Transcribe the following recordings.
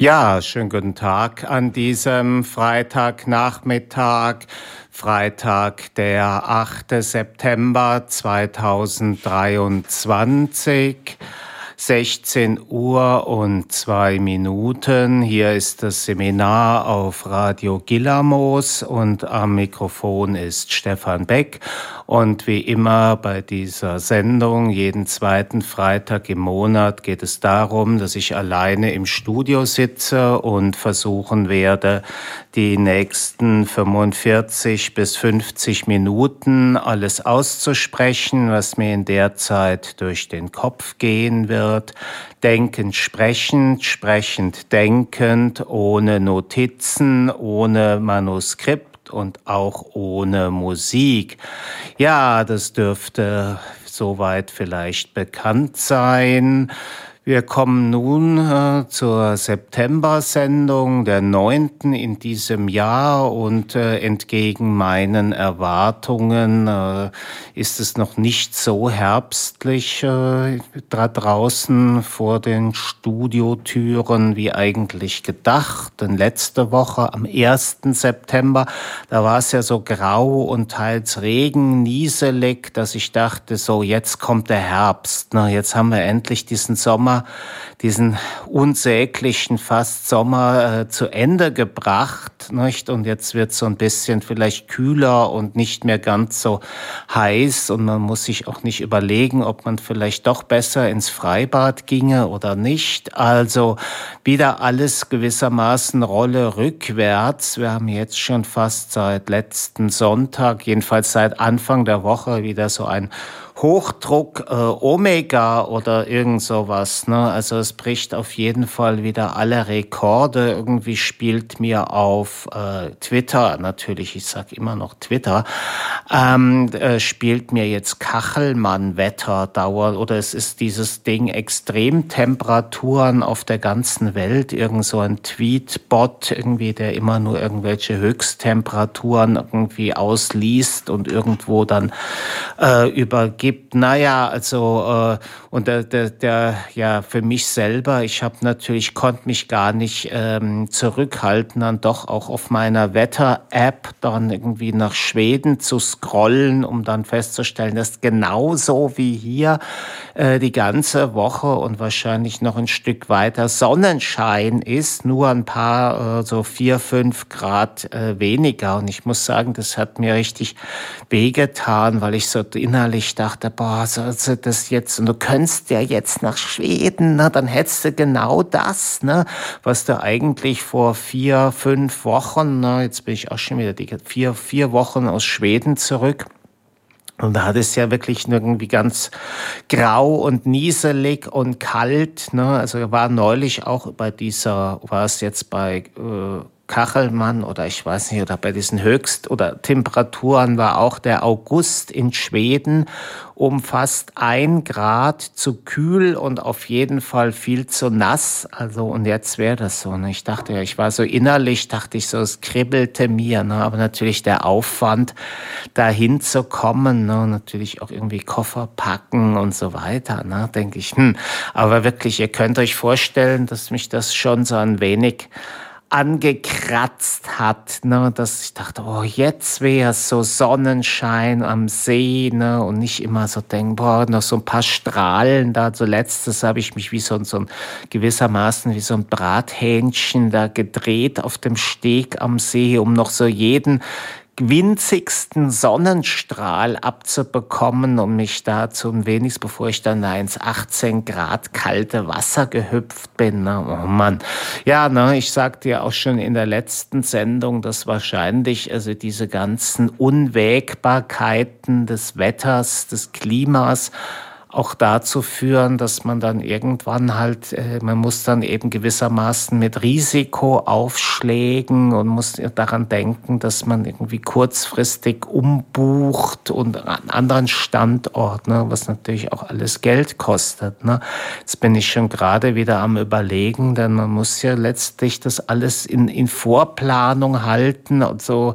Ja, schönen guten Tag an diesem Freitagnachmittag, Freitag, der 8. September 2023. 16 Uhr und zwei Minuten. Hier ist das Seminar auf Radio Gillamos und am Mikrofon ist Stefan Beck. Und wie immer bei dieser Sendung, jeden zweiten Freitag im Monat, geht es darum, dass ich alleine im Studio sitze und versuchen werde, die nächsten 45 bis 50 Minuten alles auszusprechen, was mir in der Zeit durch den Kopf gehen wird. Denkend sprechend, sprechend denkend, ohne Notizen, ohne Manuskript und auch ohne Musik. Ja, das dürfte soweit vielleicht bekannt sein. Wir kommen nun äh, zur September-Sendung, der neunten in diesem Jahr und äh, entgegen meinen Erwartungen äh, ist es noch nicht so herbstlich äh, da draußen vor den Studiotüren wie eigentlich gedacht. Denn letzte Woche am 1. September, da war es ja so grau und teils Regen, nieselig, dass ich dachte, so jetzt kommt der Herbst. Na, jetzt haben wir endlich diesen Sommer diesen unsäglichen fast Sommer äh, zu Ende gebracht, nicht? Und jetzt wird so ein bisschen vielleicht kühler und nicht mehr ganz so heiß und man muss sich auch nicht überlegen, ob man vielleicht doch besser ins Freibad ginge oder nicht. Also wieder alles gewissermaßen Rolle rückwärts. Wir haben jetzt schon fast seit letzten Sonntag, jedenfalls seit Anfang der Woche wieder so ein Hochdruck äh, Omega oder irgend sowas. Ne? Also es bricht auf jeden Fall wieder alle Rekorde. Irgendwie spielt mir auf äh, Twitter, natürlich, ich sag immer noch Twitter, ähm, äh, spielt mir jetzt Kachelmann-Wetter dauernd oder es ist dieses Ding Extremtemperaturen auf der ganzen Welt. Irgend so ein Tweetbot irgendwie, der immer nur irgendwelche Höchsttemperaturen irgendwie ausliest und irgendwo dann äh, übergeht gibt. Naja, also äh, und der, der, der ja für mich selber, ich habe natürlich konnte mich gar nicht ähm, zurückhalten, dann doch auch auf meiner Wetter-App dann irgendwie nach Schweden zu scrollen, um dann festzustellen, dass genauso wie hier äh, die ganze Woche und wahrscheinlich noch ein Stück weiter Sonnenschein ist, nur ein paar äh, so vier fünf Grad äh, weniger. Und ich muss sagen, das hat mir richtig wehgetan, weil ich so innerlich dachte dachte, boah, sollst du das jetzt, und du könntest ja jetzt nach Schweden, ne, dann hättest du genau das, ne, was du eigentlich vor vier, fünf Wochen, ne, jetzt bin ich auch schon wieder die vier, vier Wochen aus Schweden zurück, und da hat es ja wirklich irgendwie ganz grau und nieselig und kalt. Ne? Also war neulich auch bei dieser, war es jetzt bei äh, Kachelmann oder ich weiß nicht, oder bei diesen Höchst- oder Temperaturen war auch der August in Schweden um fast ein Grad zu kühl und auf jeden Fall viel zu nass. Also, und jetzt wäre das so. Ne? Ich dachte ja, ich war so innerlich, dachte ich so, es kribbelte mir. Ne? Aber natürlich der Aufwand, dahin zu kommen, ne? natürlich auch irgendwie Koffer packen und so weiter, ne? denke ich. Hm. Aber wirklich, ihr könnt euch vorstellen, dass mich das schon so ein wenig angekratzt hat, ne, dass ich dachte, oh, jetzt wäre so Sonnenschein am See, ne, und nicht immer so denken, boah, noch so ein paar Strahlen da. Zuletzt, habe ich mich wie so, so ein gewissermaßen wie so ein Brathähnchen da gedreht auf dem Steg am See, um noch so jeden winzigsten Sonnenstrahl abzubekommen, um mich da zum wenigstens, bevor ich dann ins 18 Grad kalte Wasser gehüpft bin. Ne? Oh Mann. Ja, ne, ich sagte ja auch schon in der letzten Sendung, dass wahrscheinlich also diese ganzen Unwägbarkeiten des Wetters, des Klimas, auch dazu führen, dass man dann irgendwann halt, äh, man muss dann eben gewissermaßen mit Risiko aufschlägen und muss daran denken, dass man irgendwie kurzfristig umbucht und an anderen Standort, ne, was natürlich auch alles Geld kostet. Ne. Jetzt bin ich schon gerade wieder am Überlegen, denn man muss ja letztlich das alles in, in Vorplanung halten und so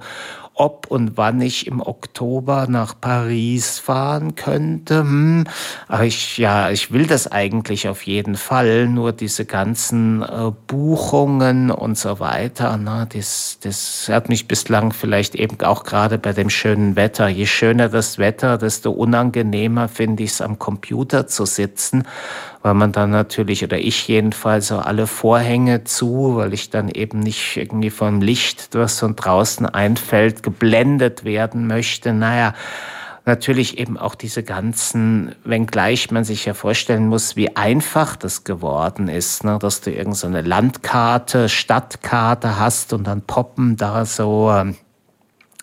ob und wann ich im Oktober nach Paris fahren könnte. Hm. Aber ich, ja, ich will das eigentlich auf jeden Fall. Nur diese ganzen äh, Buchungen und so weiter, ne, das, das hat mich bislang vielleicht eben auch gerade bei dem schönen Wetter. Je schöner das Wetter, desto unangenehmer finde ich es am Computer zu sitzen weil man dann natürlich, oder ich jedenfalls, so alle Vorhänge zu, weil ich dann eben nicht irgendwie vom Licht, das von draußen einfällt, geblendet werden möchte. Naja, natürlich eben auch diese ganzen, wenngleich man sich ja vorstellen muss, wie einfach das geworden ist, ne? dass du irgendeine so Landkarte, Stadtkarte hast und dann poppen da so ähm,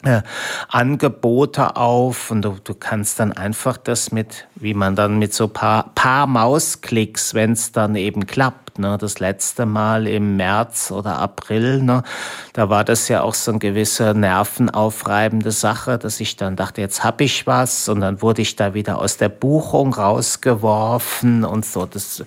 äh, Angebote auf und du, du kannst dann einfach das mit, wie man dann mit so paar, paar Mausklicks, wenn es dann eben klappt, Ne? Das letzte Mal im März oder April, ne? da war das ja auch so eine gewisse nervenaufreibende Sache, dass ich dann dachte, jetzt habe ich was und dann wurde ich da wieder aus der Buchung rausgeworfen und so. Das,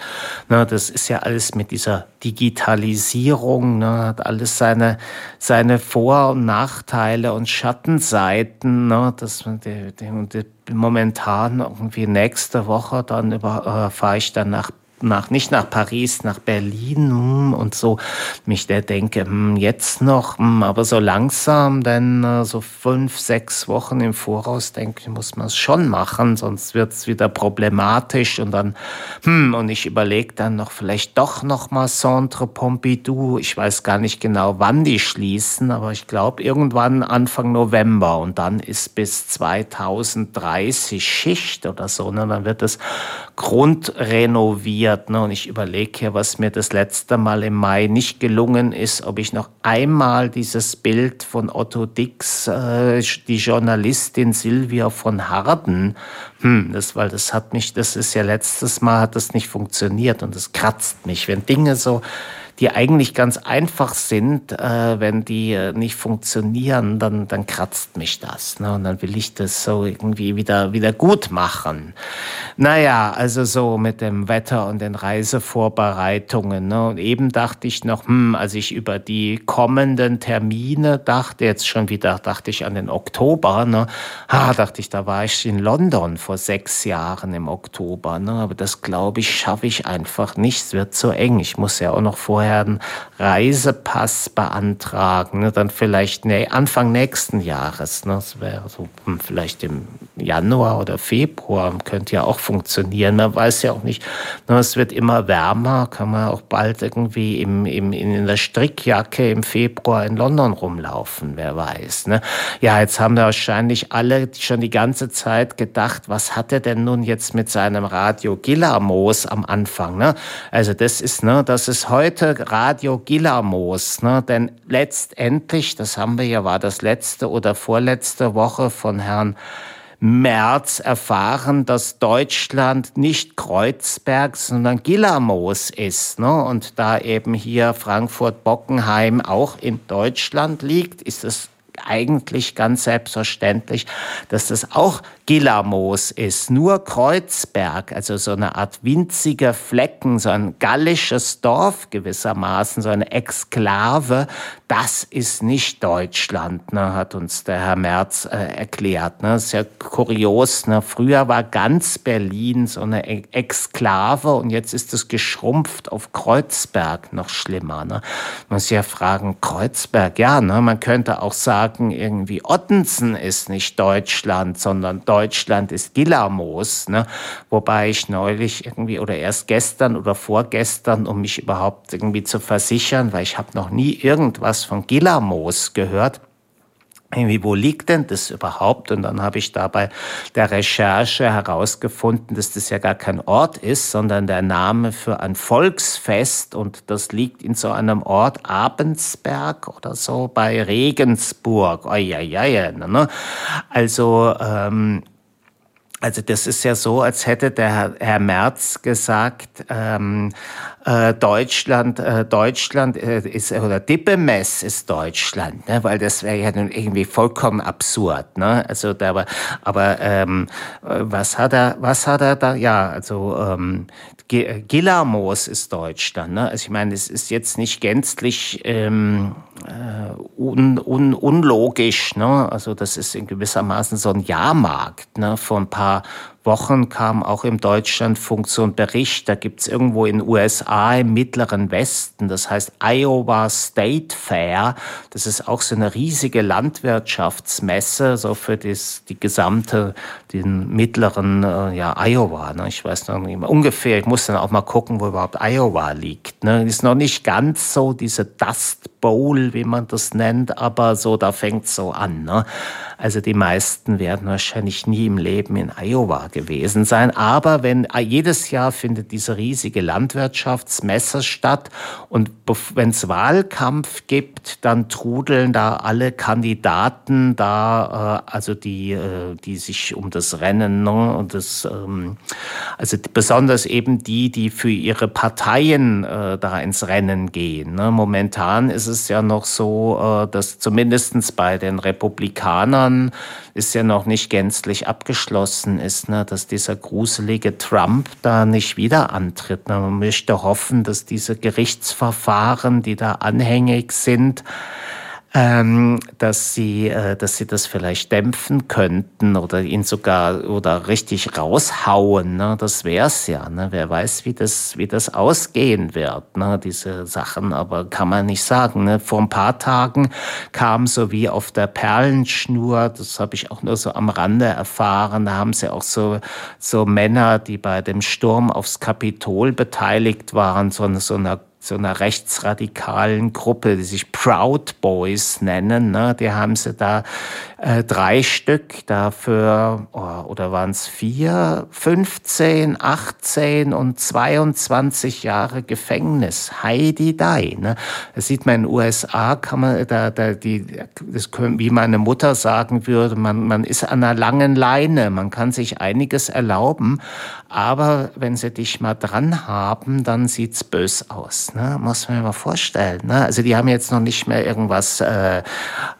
ne, das ist ja alles mit dieser Digitalisierung, ne, hat alles seine, seine Vor- und Nachteile und Schattenseiten, ne, dass man die, die, die momentan irgendwie nächste Woche dann äh, fahre ich dann nach nach, nicht nach Paris, nach Berlin hm, und so mich der denke, hm, jetzt noch, hm, aber so langsam, denn äh, so fünf, sechs Wochen im Voraus, denke ich, muss man es schon machen, sonst wird es wieder problematisch und dann, hm, und ich überlege dann noch vielleicht doch noch mal Centre Pompidou, ich weiß gar nicht genau, wann die schließen, aber ich glaube irgendwann Anfang November und dann ist bis 2030 Schicht oder so, ne? dann wird es grundrenoviert. Ne? Und ich überlege hier, was mir das letzte Mal im Mai nicht gelungen ist, ob ich noch einmal dieses Bild von Otto Dix, äh, die Journalistin Silvia von Harden, hm, das, weil das hat mich, das ist ja letztes Mal hat das nicht funktioniert und das kratzt mich, wenn Dinge so die eigentlich ganz einfach sind, äh, wenn die äh, nicht funktionieren, dann, dann kratzt mich das. Ne? Und dann will ich das so irgendwie wieder, wieder gut machen. Naja, also so mit dem Wetter und den Reisevorbereitungen. Ne? Und eben dachte ich noch, hm, als ich über die kommenden Termine dachte, jetzt schon wieder dachte ich an den Oktober, ne? ah, dachte ich, da war ich in London vor sechs Jahren im Oktober. Ne? Aber das glaube ich, schaffe ich einfach nicht. Es wird zu eng. Ich muss ja auch noch vorher vorher einen Reisepass beantragen, ne, dann vielleicht nee, Anfang nächsten Jahres. Ne, das wäre so hm, vielleicht im Januar oder Februar, könnte ja auch funktionieren. Man weiß ja auch nicht, ne, es wird immer wärmer, kann man auch bald irgendwie im, im, in der Strickjacke im Februar in London rumlaufen, wer weiß. Ne? Ja, jetzt haben da wahrscheinlich alle schon die ganze Zeit gedacht, was hat er denn nun jetzt mit seinem Radio Gillamos am Anfang? Ne? Also das ist, ne, das ist heute Radio Gillamos, ne? denn letztendlich, das haben wir ja, war das letzte oder vorletzte Woche von Herrn Merz erfahren, dass Deutschland nicht Kreuzberg, sondern Gillamos ist. Ne? Und da eben hier Frankfurt-Bockenheim auch in Deutschland liegt, ist es eigentlich ganz selbstverständlich, dass das auch Gillamos ist. Nur Kreuzberg, also so eine Art winziger Flecken, so ein gallisches Dorf gewissermaßen, so eine Exklave, das ist nicht Deutschland, ne, hat uns der Herr Merz äh, erklärt. Ne. Das ist ja kurios. Ne. Früher war ganz Berlin so eine e-, Exklave und jetzt ist es geschrumpft auf Kreuzberg, noch schlimmer. Ne. Man muss ja fragen, Kreuzberg, ja, ne, man könnte auch sagen, irgendwie Ottensen ist nicht Deutschland, sondern Deutschland ist Gillamos. Ne. Wobei ich neulich irgendwie oder erst gestern oder vorgestern, um mich überhaupt irgendwie zu versichern, weil ich habe noch nie irgendwas von Gillamos gehört. Irgendwie, wo liegt denn das überhaupt? Und dann habe ich dabei der Recherche herausgefunden, dass das ja gar kein Ort ist, sondern der Name für ein Volksfest. Und das liegt in so einem Ort, Abensberg oder so, bei Regensburg. Oh, ja, ja, ne? Also, ähm, also das ist ja so, als hätte der Herr, Herr Merz gesagt, ähm, äh, Deutschland, äh, Deutschland äh, ist oder Dippemess ist Deutschland, ne? weil das wäre ja nun irgendwie vollkommen absurd. Ne? Also da war, aber ähm, was hat er, was hat er da? Ja, also ähm, Gillamos ist Deutschland. Ne? Also ich meine, es ist jetzt nicht gänzlich ähm, äh, un, un, unlogisch. Ne? Also das ist in gewissermaßen so ein Jahrmarkt. Ne? Vor ein paar Wochen kam auch im Deutschlandfunk so ein Bericht, da gibt's irgendwo in USA im mittleren Westen, das heißt Iowa State Fair, das ist auch so eine riesige Landwirtschaftsmesse, so für das, die gesamte, den mittleren äh, ja, Iowa. Ne? Ich weiß noch nicht mehr, ungefähr, ich muss dann auch mal gucken, wo überhaupt Iowa liegt. Ne? Ist noch nicht ganz so diese Dust Bowl, wie man das nennt, aber so, da fängt's so an. Ne? Also die meisten werden wahrscheinlich nie im Leben in Iowa gewesen sein. Aber wenn äh, jedes Jahr findet diese riesige Landwirtschaftsmesse statt und wenn es Wahlkampf gibt, dann trudeln da alle Kandidaten da, äh, also die, äh, die sich um das Rennen ne, und das, ähm, also besonders eben die, die für ihre Parteien äh, da ins Rennen gehen. Ne. Momentan ist es ja noch so, äh, dass zumindestens bei den Republikanern ist ja noch nicht gänzlich abgeschlossen ist, ne, dass dieser gruselige Trump da nicht wieder antritt. Ne. Man möchte hoffen, dass diese Gerichtsverfahren, die da anhängig sind, ähm, dass sie, äh, dass sie das vielleicht dämpfen könnten oder ihn sogar oder richtig raushauen. Ne? Das wär's ja. Ne? Wer weiß, wie das, wie das ausgehen wird. Ne? Diese Sachen, aber kann man nicht sagen. Ne? Vor ein paar Tagen kam so wie auf der Perlenschnur, das habe ich auch nur so am Rande erfahren. Da haben sie auch so so Männer, die bei dem Sturm aufs Kapitol beteiligt waren, so, so einer so einer rechtsradikalen Gruppe, die sich Proud Boys nennen. Ne? Die haben sie da äh, drei Stück dafür, oh, oder waren es vier, 15, 18 und 22 Jahre Gefängnis. Heidi Dai. Ne? Das sieht man in den USA, kann man da, da die, das können, wie meine Mutter sagen würde, man, man ist an einer langen Leine, man kann sich einiges erlauben, aber wenn sie dich mal dran haben, dann sieht's bös aus. Ne? Muss man mir mal vorstellen. Ne? Also die haben jetzt noch nicht mehr irgendwas, äh,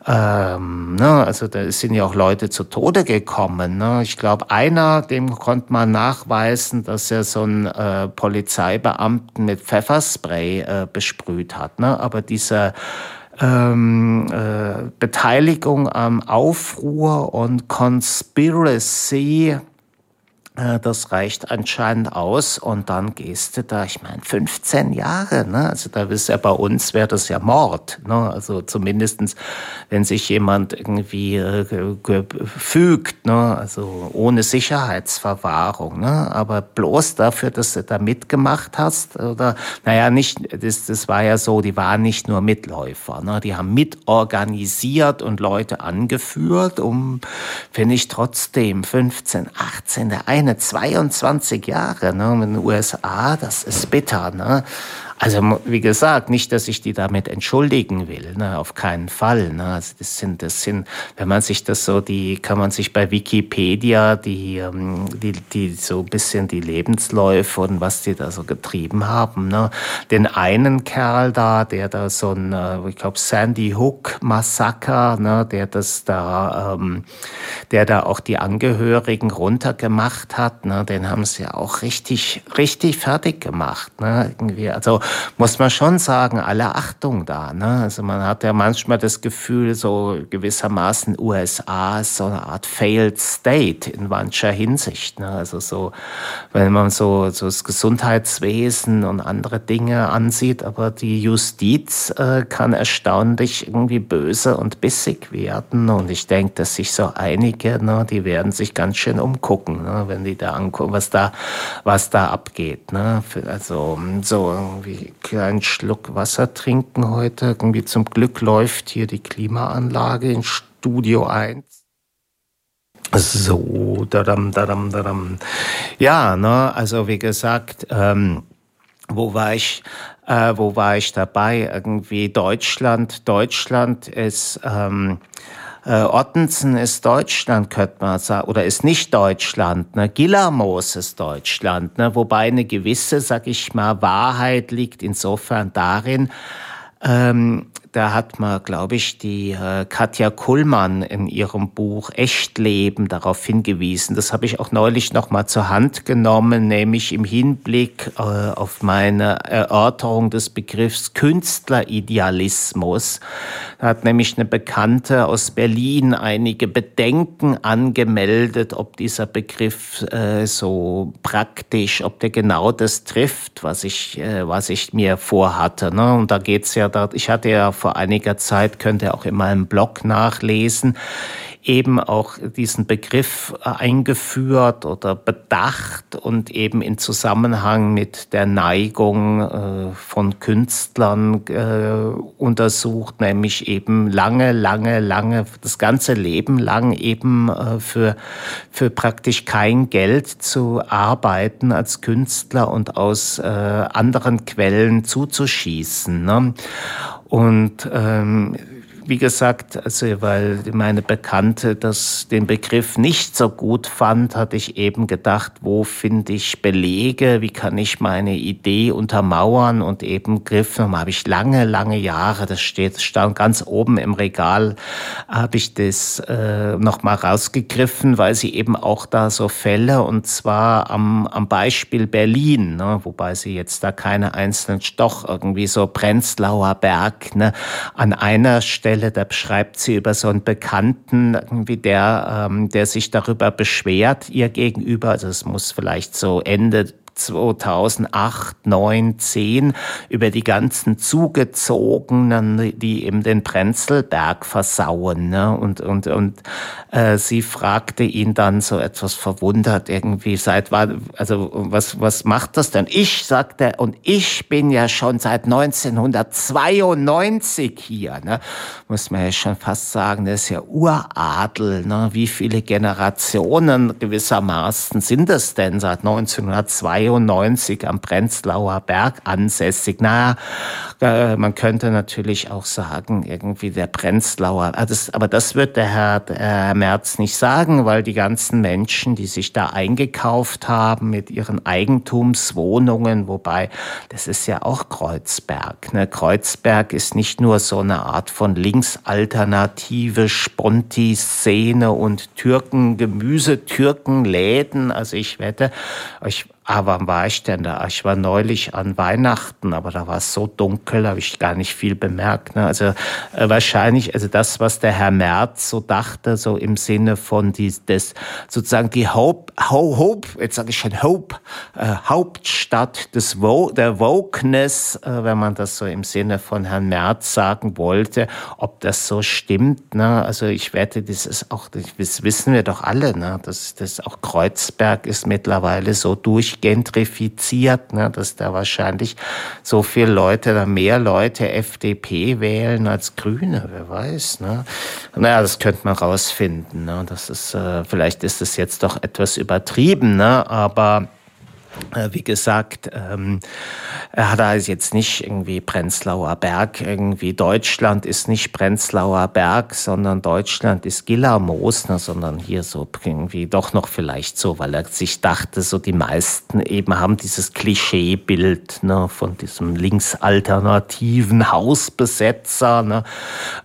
ähm, ne? also da sind ja auch Leute zu Tode gekommen. Ne? Ich glaube, einer, dem konnte man nachweisen, dass er so einen äh, Polizeibeamten mit Pfefferspray äh, besprüht hat. Ne? Aber diese ähm, äh, Beteiligung am Aufruhr und Conspiracy das reicht anscheinend aus und dann gehst du da, ich meine, 15 Jahre, ne? Also da ist ja bei uns wäre das ja Mord, ne? Also zumindestens, wenn sich jemand irgendwie äh, fügt, ne? Also ohne Sicherheitsverwahrung, ne? Aber bloß dafür, dass du da mitgemacht hast, oder, naja, nicht, das, das war ja so, die waren nicht nur Mitläufer, ne? Die haben mitorganisiert und Leute angeführt, um, finde ich trotzdem, 15, 18, der eine meine 22 Jahre ne, in den USA, das ist bitter. Ne? Also wie gesagt, nicht, dass ich die damit entschuldigen will, ne, auf keinen Fall. Ne. Also das sind, das sind, wenn man sich das so, die kann man sich bei Wikipedia die, ähm, die, die so ein bisschen die Lebensläufe und was die da so getrieben haben. Ne. Den einen Kerl da, der da so ein, äh, ich glaube Sandy Hook Massaker, ne, der das da, ähm, der da auch die Angehörigen runtergemacht hat, ne, den haben sie ja auch richtig, richtig fertig gemacht. Ne, irgendwie, also muss man schon sagen, alle Achtung da. Ne? Also man hat ja manchmal das Gefühl, so gewissermaßen USA ist so eine Art failed state in mancher Hinsicht. Ne? Also so, wenn man so, so das Gesundheitswesen und andere Dinge ansieht, aber die Justiz äh, kann erstaunlich irgendwie böse und bissig werden. Und ich denke, dass sich so einige, ne, die werden sich ganz schön umgucken, ne, wenn die da angucken, was da, was da abgeht. Ne? Also so irgendwie kleinen Schluck Wasser trinken heute. Irgendwie zum Glück läuft hier die Klimaanlage in Studio 1. So, dadam, dadam, dadam. Ja, ne, also wie gesagt, ähm, wo war ich, äh, wo war ich dabei? Irgendwie Deutschland, Deutschland ist, ähm, äh, Ottensen ist Deutschland, könnte man sagen, oder ist nicht Deutschland. Ne? Gillermoos ist Deutschland, ne? wobei eine gewisse, sag ich mal, Wahrheit liegt insofern darin, ähm, da hat man, glaube ich, die äh, Katja Kullmann in ihrem Buch Echtleben darauf hingewiesen. Das habe ich auch neulich noch mal zur Hand genommen, nämlich im Hinblick äh, auf meine Erörterung des Begriffs Künstleridealismus. Da hat nämlich eine Bekannte aus Berlin einige Bedenken angemeldet, ob dieser Begriff äh, so praktisch, ob der genau das trifft, was ich, was ich mir vorhatte. Ne? Und da geht's ja, ich hatte ja vor einiger Zeit, könnt ihr auch in meinem Blog nachlesen, eben auch diesen Begriff äh, eingeführt oder bedacht und eben in Zusammenhang mit der Neigung äh, von Künstlern äh, untersucht, nämlich eben lange, lange, lange, das ganze Leben lang eben für, für praktisch kein Geld zu arbeiten als Künstler und aus anderen Quellen zuzuschießen. Ne? Und ähm, wie gesagt, also weil meine Bekannte das, den Begriff nicht so gut fand, hatte ich eben gedacht, wo finde ich Belege, wie kann ich meine Idee untermauern? Und eben griff, habe ich lange, lange Jahre, das steht, stand ganz oben im Regal, habe ich das äh, nochmal rausgegriffen, weil sie eben auch da so Fälle und zwar am, am Beispiel Berlin, ne, wobei sie jetzt da keine einzelnen, doch irgendwie so Prenzlauer Berg, ne, an einer Stelle Stelle, da beschreibt sie über so einen Bekannten, irgendwie der, ähm, der sich darüber beschwert, ihr gegenüber. Also es muss vielleicht so Ende 2008, 9, 10 über die ganzen Zugezogenen, die eben den Prenzlberg versauen. Ne? Und, und, und äh, sie fragte ihn dann so etwas verwundert irgendwie, seit wann, also was, was macht das denn? Ich, sagte, und ich bin ja schon seit 1992 hier. Ne? Muss man ja schon fast sagen, das ist ja Uradel. Ne? Wie viele Generationen gewissermaßen sind es denn seit 1992? 92 am Prenzlauer Berg ansässig. Na, äh, man könnte natürlich auch sagen, irgendwie der Prenzlauer, ah, aber das wird der Herr, Herr Merz nicht sagen, weil die ganzen Menschen, die sich da eingekauft haben mit ihren Eigentumswohnungen, wobei das ist ja auch Kreuzberg. Ne? Kreuzberg ist nicht nur so eine Art von Linksalternative, Sponti-Szene und Türken, Gemüse, Türkenläden. Also ich wette, ich aber wann war ich denn da? Ich war neulich an Weihnachten, aber da war es so dunkel, habe ich gar nicht viel bemerkt. Ne? Also äh, wahrscheinlich, also das, was der Herr Merz so dachte, so im Sinne von die, des sozusagen die Hope, Ho, Hope jetzt sage ich schon Hope, äh, Hauptstadt des Wo, der Wokeness, äh, wenn man das so im Sinne von Herrn Merz sagen wollte, ob das so stimmt. Ne? Also ich wette, das ist auch, das wissen wir doch alle, ne? dass das auch Kreuzberg ist mittlerweile so durch gentrifiziert, ne, dass da wahrscheinlich so viele Leute, da mehr Leute FDP wählen als Grüne, wer weiß. Ne? Naja, das könnte man rausfinden. Ne? Das ist, äh, vielleicht ist es jetzt doch etwas übertrieben, ne? aber wie gesagt, ähm, er hat also jetzt nicht irgendwie Prenzlauer Berg, irgendwie Deutschland ist nicht Prenzlauer Berg, sondern Deutschland ist ne, sondern hier so irgendwie doch noch vielleicht so, weil er sich dachte, so die meisten eben haben dieses Klischeebild ne, von diesem linksalternativen Hausbesetzer. Ne,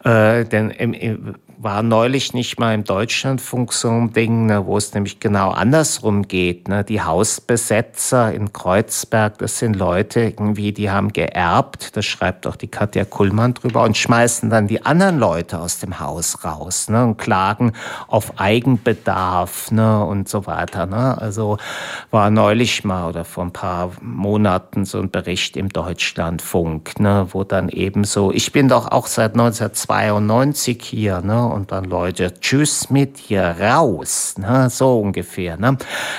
äh, denn im, im war neulich nicht mal im Deutschlandfunk so ein Ding, ne, wo es nämlich genau andersrum geht. Ne? Die Hausbesetzer in Kreuzberg, das sind Leute irgendwie, die haben geerbt, das schreibt auch die Katja Kullmann drüber, und schmeißen dann die anderen Leute aus dem Haus raus ne? und klagen auf Eigenbedarf ne? und so weiter. Ne? Also war neulich mal oder vor ein paar Monaten so ein Bericht im Deutschlandfunk, ne? wo dann eben so, ich bin doch auch seit 1992 hier, ne? Und dann Leute, tschüss mit hier raus, ne? so ungefähr. Ne?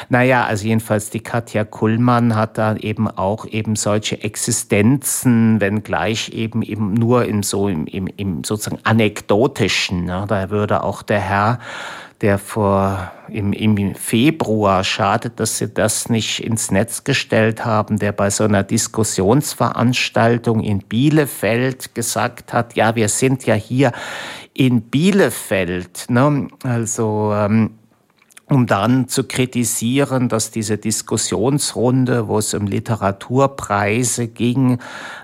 Naja, also jedenfalls die Katja Kullmann hat da eben auch eben solche Existenzen, wenngleich eben eben nur im so im, im, im sozusagen anekdotischen. Ne? Da würde auch der Herr der vor im, im Februar, schade, dass Sie das nicht ins Netz gestellt haben, der bei so einer Diskussionsveranstaltung in Bielefeld gesagt hat, ja, wir sind ja hier in Bielefeld, ne? also ähm, um dann zu kritisieren, dass diese Diskussionsrunde, wo es um Literaturpreise ging,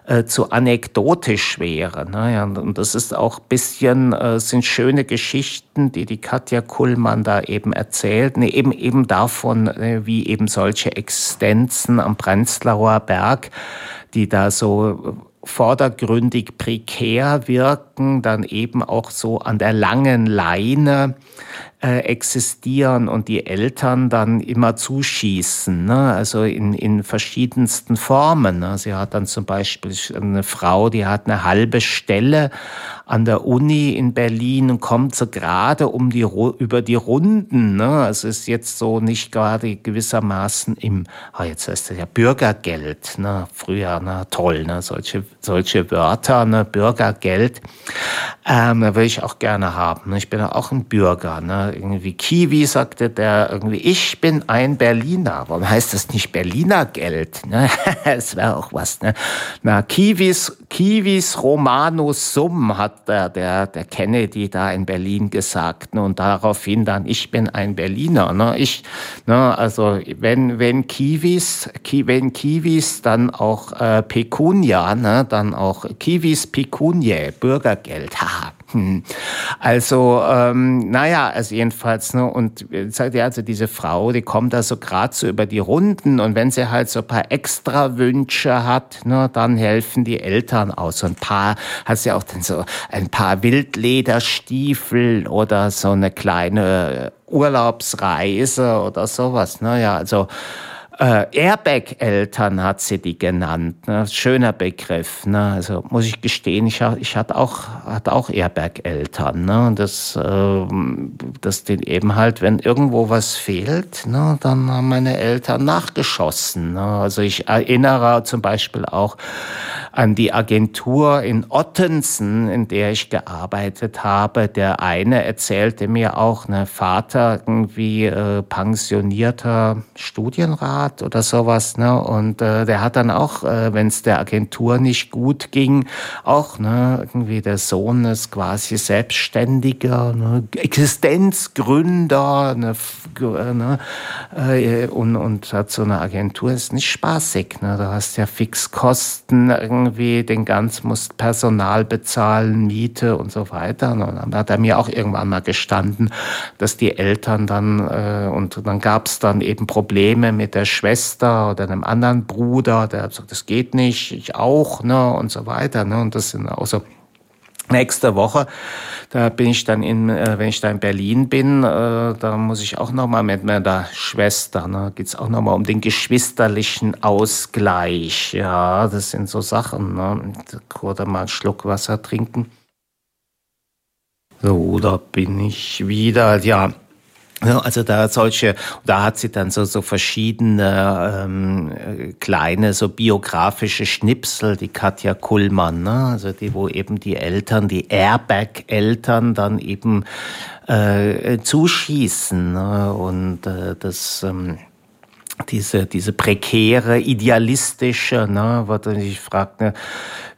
äh, zu anekdotisch wäre. Ne? und das ist auch bisschen, äh, sind schöne Geschichten, die die Katja Kullmann da eben erzählt, ne, eben, eben davon, äh, wie eben solche Existenzen am Prenzlauer Berg, die da so vordergründig prekär wirken, dann eben auch so an der langen Leine äh, existieren und die Eltern dann immer zuschießen, ne? also in, in verschiedensten Formen. Ne? Sie hat dann zum Beispiel eine Frau, die hat eine halbe Stelle an der Uni in Berlin und kommt so gerade um die, über die Runden. Ne? Es ist jetzt so nicht gerade gewissermaßen im, ah, jetzt heißt es ja Bürgergeld, ne? früher, ne? toll, ne? solche, solche Wörter, ne? Bürgergeld, ähm, da will ich auch gerne haben. Ne? Ich bin ja auch ein Bürger. Ne? Irgendwie Kiwi sagte der irgendwie, ich bin ein Berliner. Warum heißt das nicht Berliner Geld? Ne? Es wäre auch was. Ne? Na, Kiwis, Kiwis Romanus Sum hat der, der, der Kennedy da in Berlin gesagt. Ne? Und daraufhin dann, ich bin ein Berliner. Ne? Ich, ne? Also wenn, wenn Kiwis, Ki, wenn Kiwis dann auch äh, Pecunia, ne? dann auch Kiwis Pecunie, Bürgergeld. Haha. Hm. Also, ähm, naja, also jedenfalls, ne, und sagt ja, also diese Frau, die kommt da so gerade so über die Runden und wenn sie halt so ein paar extra Wünsche hat, ne, dann helfen die Eltern aus. So ein paar, hat sie auch dann so ein paar Wildlederstiefel oder so eine kleine Urlaubsreise oder sowas, ne, ja, also, äh, Airbag-Eltern hat sie die genannt. Ne? Schöner Begriff. Ne? Also muss ich gestehen, ich, ich hatte auch, hatte auch Airbag-Eltern. Ne? Und das, äh, das den eben halt, wenn irgendwo was fehlt, ne? dann haben meine Eltern nachgeschossen. Ne? Also ich erinnere zum Beispiel auch an die Agentur in Ottensen, in der ich gearbeitet habe. Der eine erzählte mir auch, ne, Vater irgendwie äh, pensionierter Studienrat oder sowas, ne, und äh, der hat dann auch, äh, wenn es der Agentur nicht gut ging, auch, ne, irgendwie der Sohn ist quasi Selbstständiger, ne, Existenzgründer, ne, ne, äh, und, und hat so eine Agentur ist nicht spaßig, ne, da hast ja Fixkosten irgendwie den ganz musst Personal bezahlen, Miete und so weiter. Und dann hat er mir auch irgendwann mal gestanden, dass die Eltern dann, äh, und dann gab es dann eben Probleme mit der Schwester oder einem anderen Bruder, der gesagt, das geht nicht, ich auch, ne, und so weiter. Ne, und das sind auch so Nächste Woche, da bin ich dann in, äh, wenn ich da in Berlin bin, äh, da muss ich auch nochmal mit meiner Schwester, ne, geht's auch nochmal um den geschwisterlichen Ausgleich. Ja, das sind so Sachen, ne. Oder mal einen Schluck Wasser trinken. So, da bin ich wieder, ja. Also da solche, da hat sie dann so, so verschiedene ähm, kleine, so biografische Schnipsel, die Katja Kullmann, ne? also die, wo eben die Eltern, die Airbag-Eltern dann eben äh, zuschießen ne? und äh, das ähm, diese, diese prekäre, idealistische, ne, was ich fragt, ne,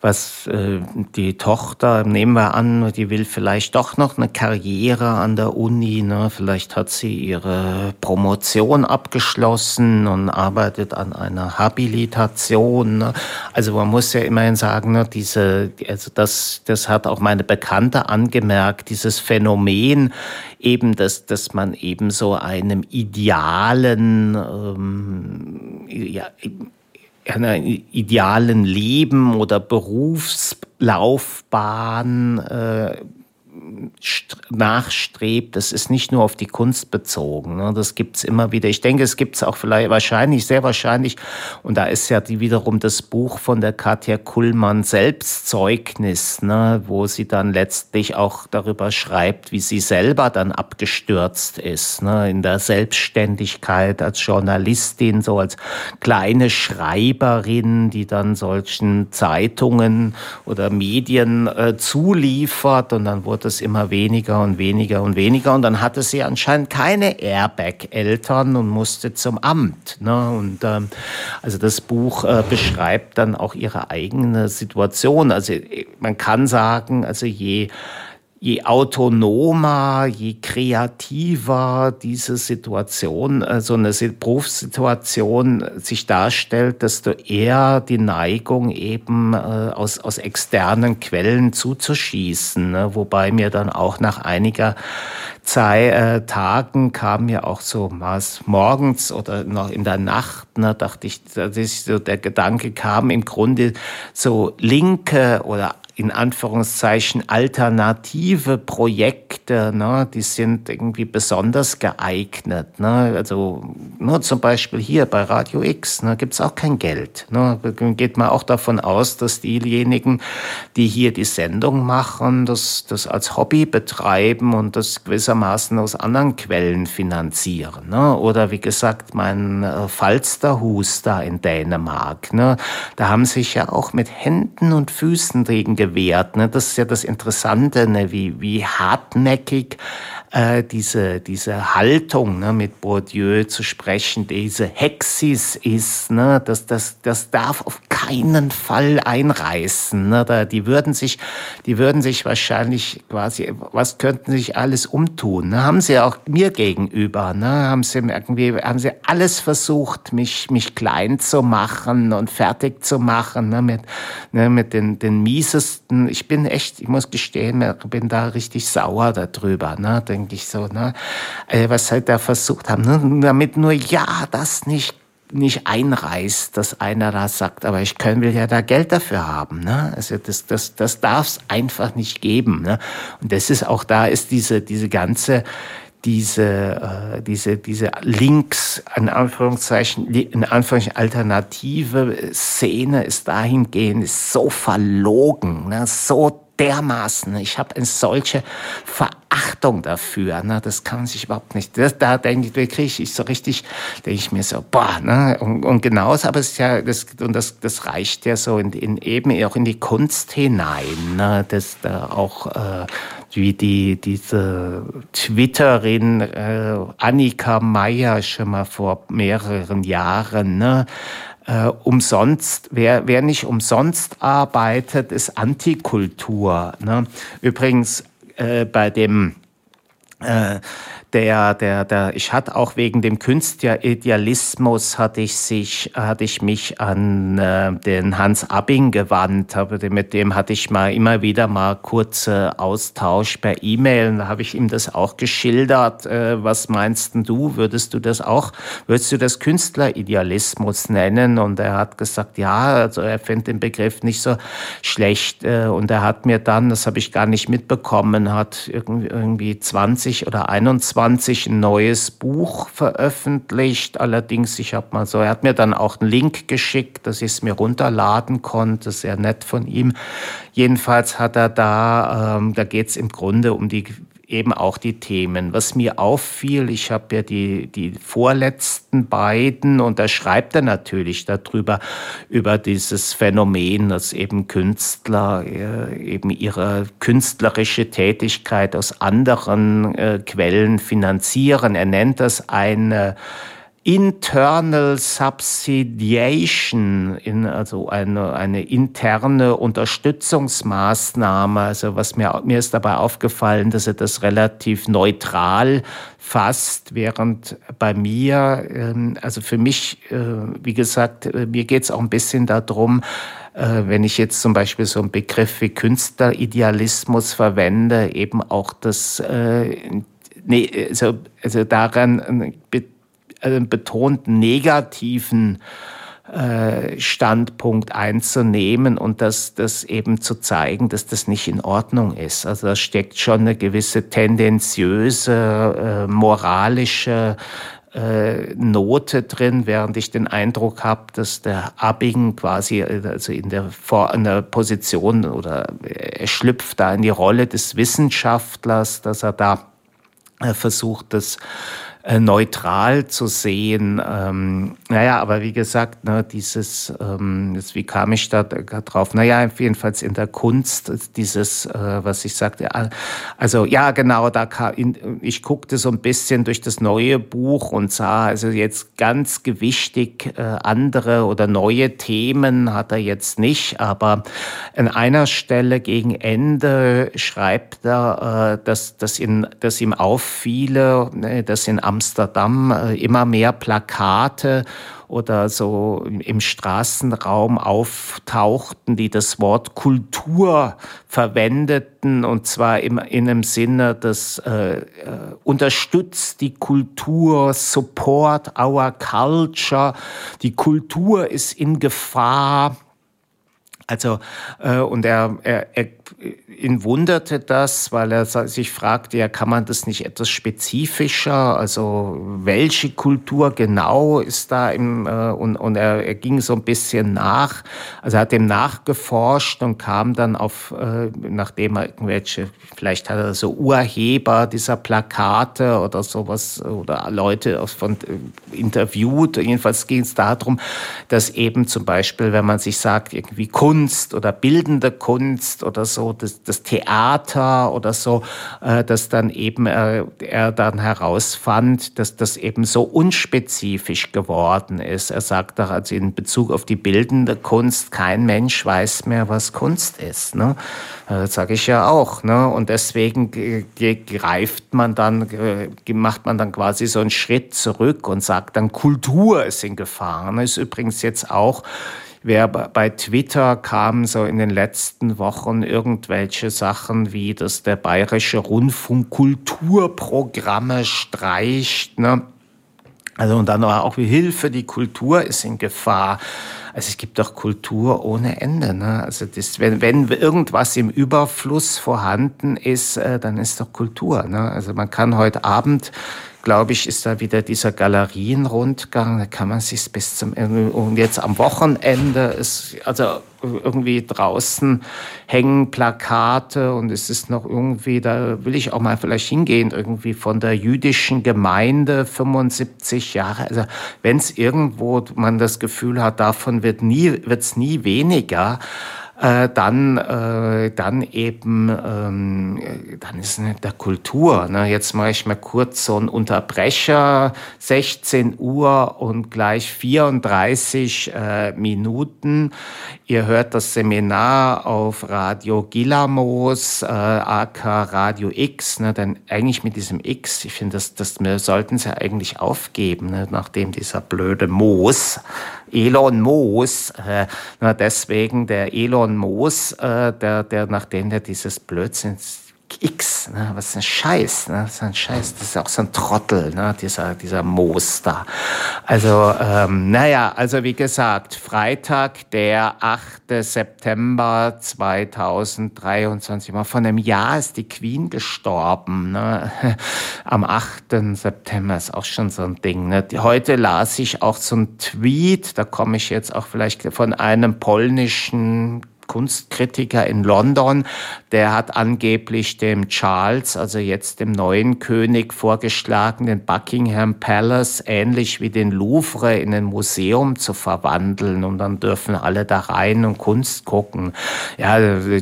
was äh, die Tochter, nehmen wir an, die will vielleicht doch noch eine Karriere an der Uni, ne, vielleicht hat sie ihre Promotion abgeschlossen und arbeitet an einer Habilitation. Ne. Also man muss ja immerhin sagen, ne, diese, also das, das hat auch meine Bekannte angemerkt, dieses Phänomen eben, dass, dass man eben so einem idealen ähm, ja, einer idealen Leben oder Berufslaufbahn äh, nachstrebt, das ist nicht nur auf die Kunst bezogen. Ne? Das gibt's immer wieder. Ich denke, es gibt's auch vielleicht wahrscheinlich, sehr wahrscheinlich. Und da ist ja die, wiederum das Buch von der Katja Kullmann Selbstzeugnis, ne? wo sie dann letztlich auch darüber schreibt, wie sie selber dann abgestürzt ist, ne? in der Selbstständigkeit als Journalistin, so als kleine Schreiberin, die dann solchen Zeitungen oder Medien äh, zuliefert und dann wurde es immer weniger und weniger und weniger. Und dann hatte sie anscheinend keine Airbag-Eltern und musste zum Amt. Ne? Und ähm, also das Buch äh, beschreibt dann auch ihre eigene Situation. Also man kann sagen, also je je autonomer, je kreativer diese Situation, äh, so eine Berufssituation sich darstellt, desto eher die Neigung eben äh, aus, aus externen Quellen zuzuschießen. Ne? Wobei mir dann auch nach einiger Zeit, äh, Tagen kam mir auch so was morgens oder noch in der Nacht, ne, dachte ich, dass ich so der Gedanke kam, im Grunde so linke oder in Anführungszeichen alternative Projekte, ne, die sind irgendwie besonders geeignet. Ne? Also nur zum Beispiel hier bei Radio X ne, gibt es auch kein Geld. Ne? Geht man auch davon aus, dass diejenigen, die hier die Sendung machen, das, das als Hobby betreiben und das gewissermaßen aus anderen Quellen finanzieren. Ne? Oder wie gesagt, mein äh, in Dänemark, ne? da haben sich ja auch mit Händen und Füßen gegen gewährt. Ne? Das ist ja das Interessante, ne? wie, wie hartnäckig äh, diese, diese Haltung, ne? mit Bourdieu zu sprechen, diese Hexis ist, ne? das, das, das darf auf keinen Fall einreißen. Ne? Da, die, würden sich, die würden sich wahrscheinlich quasi, was könnten sich alles umtun? Ne? Haben sie auch mir gegenüber, ne? haben sie irgendwie, haben sie alles versucht, mich, mich klein zu machen und fertig zu machen, ne? mit, ne? mit den, den miesesten. Ich bin echt, ich muss gestehen, bin da richtig sauer darüber, ne? denke ich so, ne? Äh, was halt da versucht haben, ne? damit nur ja das nicht nicht einreißt, dass einer da sagt, aber ich können, will ja da Geld dafür haben. Ne? Also das, das, das darf es einfach nicht geben. Ne? Und das ist auch da ist diese, diese ganze, diese, äh, diese, diese Links, in Anführungszeichen, in Anführungszeichen alternative Szene ist dahingehend ist so verlogen, ne? so dermaßen. Ich habe eine solche Verachtung dafür. Ne? Das kann man sich überhaupt nicht. Das, da denke ich, kriege ich so richtig, denke ich mir so, boah, ne? Und, und genauso, aber es ist ja, das, und das, das reicht ja so in, in eben auch in die Kunst hinein. Ne? Das da auch äh, wie die diese Twitterin äh, Annika Meyer schon mal vor mehreren Jahren, ne? Äh, umsonst, wer, wer nicht umsonst arbeitet, ist Antikultur. Ne? Übrigens äh, bei dem äh, der, der, der, ich hatte auch wegen dem Künstleridealismus hatte ich sich, hatte ich mich an äh, den Hans Abing gewandt, aber mit dem hatte ich mal immer wieder mal kurze Austausch per E-Mail. Da habe ich ihm das auch geschildert. Äh, was meinst du? Würdest du das auch, würdest du das Künstleridealismus nennen? Und er hat gesagt, ja, also er findet den Begriff nicht so schlecht. Äh, und er hat mir dann, das habe ich gar nicht mitbekommen, hat irgendwie 20 oder 21 20 ein neues Buch veröffentlicht. Allerdings, ich habe mal so, er hat mir dann auch einen Link geschickt, dass ich es mir runterladen konnte. Sehr nett von ihm. Jedenfalls hat er da, ähm, da geht es im Grunde um die eben auch die Themen. Was mir auffiel, ich habe ja die, die vorletzten beiden und da schreibt er natürlich darüber, über dieses Phänomen, dass eben Künstler äh, eben ihre künstlerische Tätigkeit aus anderen äh, Quellen finanzieren. Er nennt das eine Internal Subsidiation, in, also eine, eine interne Unterstützungsmaßnahme. Also was mir, mir ist dabei aufgefallen, dass er das relativ neutral fasst, während bei mir, ähm, also für mich, äh, wie gesagt, äh, mir geht es auch ein bisschen darum, äh, wenn ich jetzt zum Beispiel so einen Begriff wie Künstleridealismus verwende, eben auch das, also, also daran einen betont negativen äh, Standpunkt einzunehmen und das, das eben zu zeigen, dass das nicht in Ordnung ist. Also da steckt schon eine gewisse tendenziöse, äh, moralische äh, Note drin, während ich den Eindruck habe, dass der Abing quasi also in der, Vor in der Position oder er schlüpft da in die Rolle des Wissenschaftlers, dass er da versucht, das äh, neutral zu sehen. Ähm, naja, aber wie gesagt, ne, dieses, ähm, das, wie kam ich da drauf? Naja, jedenfalls in der Kunst, dieses, äh, was ich sagte, also ja, genau, da kam, in, ich guckte so ein bisschen durch das neue Buch und sah also jetzt ganz gewichtig äh, andere oder neue Themen hat er jetzt nicht, aber an einer Stelle gegen Ende schreibt er, äh, dass, dass, ihn, dass ihm auffiele, ne, dass in Amsterdam äh, immer mehr Plakate oder so im Straßenraum auftauchten, die das Wort Kultur verwendeten und zwar in einem Sinne, das äh, äh, unterstützt die Kultur, support our culture, die Kultur ist in Gefahr. Also, äh, und er, er, er ihn wunderte das, weil er sich fragte, ja, kann man das nicht etwas spezifischer, also welche Kultur genau ist da im, äh, und, und er, er ging so ein bisschen nach, also er hat dem nachgeforscht und kam dann auf, äh, nachdem er irgendwelche, vielleicht hat er so Urheber dieser Plakate oder sowas oder Leute von äh, interviewt, jedenfalls ging es darum, dass eben zum Beispiel, wenn man sich sagt, irgendwie Kunst oder bildende Kunst oder so, das, das Theater oder so, äh, dass dann eben äh, er dann herausfand, dass das eben so unspezifisch geworden ist. Er sagt doch also in Bezug auf die bildende Kunst, kein Mensch weiß mehr, was Kunst ist. Ne? Äh, das sage ich ja auch. Ne? Und deswegen greift man dann, macht man dann quasi so einen Schritt zurück und sagt dann, Kultur ist in Gefahr. Das ist übrigens jetzt auch wer bei Twitter kam so in den letzten Wochen irgendwelche Sachen wie, dass der Bayerische Rundfunk Kulturprogramme streicht, ne? Also und dann auch wie Hilfe, die Kultur ist in Gefahr. Also es gibt doch Kultur ohne Ende. Ne? Also das, wenn, wenn irgendwas im Überfluss vorhanden ist, äh, dann ist doch Kultur. Ne? Also man kann heute Abend glaube ich, ist da wieder dieser Galerienrundgang. Da kann man sich bis zum und jetzt am Wochenende ist also irgendwie draußen hängen Plakate und es ist noch irgendwie, da will ich auch mal vielleicht hingehen, irgendwie von der jüdischen Gemeinde 75 Jahre. Also wenn es irgendwo man das Gefühl hat, davon wird nie wird's nie weniger äh, dann, äh, dann eben, ähm, dann ist es der Kultur. Ne? Jetzt mache ich mal kurz so einen Unterbrecher, 16 Uhr und gleich 34 äh, Minuten. Ihr hört das Seminar auf Radio Gilamos, äh, AK Radio X, ne? denn eigentlich mit diesem X, ich finde, das, das, wir sollten es ja eigentlich aufgeben, ne? nachdem dieser blöde Moos Elon Moos, äh, deswegen der Elon Moos, äh, der, der, nachdem der dieses Blödsinns X, ne? was ist ein Scheiß, ne? Das ist ein Scheiß, das ist auch so ein Trottel, ne? dieser, dieser Moos da. Also, ähm, naja, also wie gesagt, Freitag, der 8. September 2023, mal von einem Jahr ist die Queen gestorben, ne? am 8. September ist auch schon so ein Ding. Ne? Heute las ich auch so ein Tweet, da komme ich jetzt auch vielleicht von einem polnischen Kunstkritiker in London, der hat angeblich dem Charles, also jetzt dem neuen König, vorgeschlagen, den Buckingham Palace ähnlich wie den Louvre in ein Museum zu verwandeln und dann dürfen alle da rein und Kunst gucken. Ja,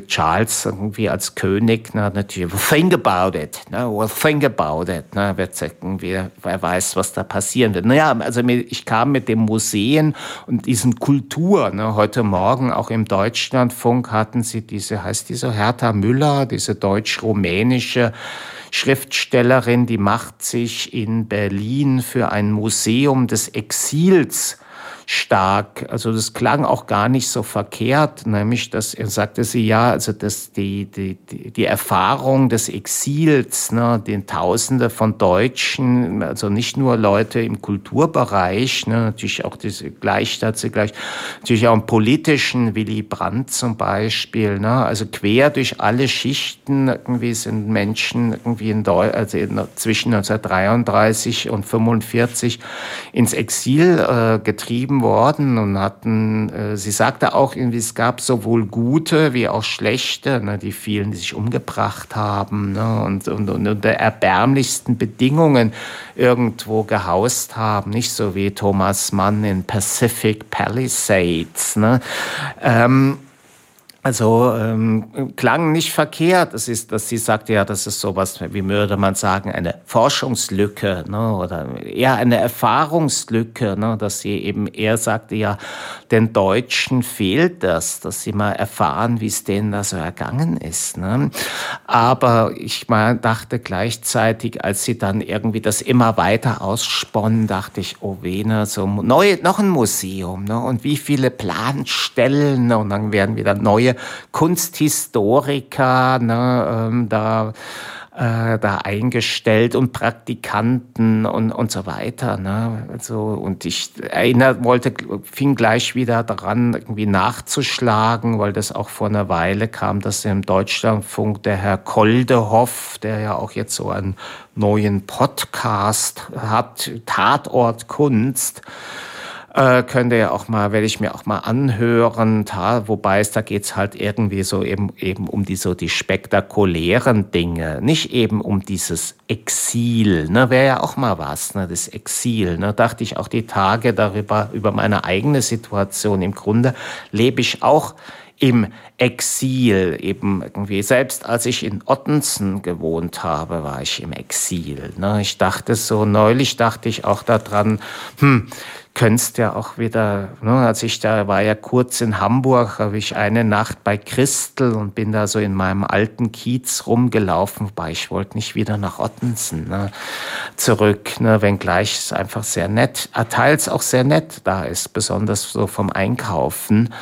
Charles irgendwie als König, na, natürlich, think about it, ne, well, think about it, ne, wird wer weiß, was da passieren wird. Naja, also ich kam mit dem Museen und diesen Kultur, ne, heute Morgen auch im Deutschland Rundfunk hatten sie diese, heißt die so, Hertha Müller, diese deutsch-rumänische Schriftstellerin, die macht sich in Berlin für ein Museum des Exils stark. Also das klang auch gar nicht so verkehrt, nämlich dass er sagte sie ja, also dass die, die, die Erfahrung des Exils, ne, den Tausende von Deutschen, also nicht nur Leute im Kulturbereich, ne, natürlich auch diese Gleichstadt, gleich, natürlich auch im politischen, Willy Brandt zum Beispiel, ne, also quer durch alle Schichten irgendwie sind Menschen irgendwie in Deu also in, zwischen 1933 und 45 ins Exil äh, getrieben geschrieben worden und hatten, äh, sie sagte auch irgendwie, es gab sowohl gute wie auch schlechte, ne, die vielen, die sich umgebracht haben ne, und, und, und unter erbärmlichsten Bedingungen irgendwo gehaust haben, nicht so wie Thomas Mann in Pacific Palisades. Ne. Ähm, also ähm, klang nicht verkehrt. Das ist, dass sie sagte, ja, das ist sowas, wie würde man sagen, eine Forschungslücke ne, oder eher eine Erfahrungslücke, ne, dass sie eben eher sagte, ja, den Deutschen fehlt das, dass sie mal erfahren, wie es denen da so ergangen ist. Ne. Aber ich mal dachte gleichzeitig, als sie dann irgendwie das immer weiter aussponnen, dachte ich, oh Vene, so neu, noch ein Museum ne, und wie viele Planstellen ne, und dann werden wieder neue Kunsthistoriker ne, ähm, da, äh, da eingestellt und Praktikanten und, und so weiter. Ne? Also, und ich erinnert, wollte, fing gleich wieder daran, irgendwie nachzuschlagen, weil das auch vor einer Weile kam, dass im Deutschlandfunk der Herr Koldehoff, der ja auch jetzt so einen neuen Podcast hat, Tatort Kunst, äh, könnt ihr auch mal, werde ich mir auch mal anhören, ta, wobei es da geht's halt irgendwie so eben, eben um die so die spektakulären Dinge, nicht eben um dieses Exil, ne, wäre ja auch mal was, ne, das Exil, ne, dachte ich auch die Tage darüber, über meine eigene Situation. Im Grunde lebe ich auch im Exil eben irgendwie. Selbst als ich in Ottensen gewohnt habe, war ich im Exil. Ne? Ich dachte so, neulich dachte ich auch daran, hm, könntest ja auch wieder, ne, als ich da war ja kurz in Hamburg, habe ich eine Nacht bei Christel und bin da so in meinem alten Kiez rumgelaufen, wobei ich wollte nicht wieder nach Ottensen ne, zurück, ne, wenngleich es einfach sehr nett, teils auch sehr nett da ist, besonders so vom Einkaufen.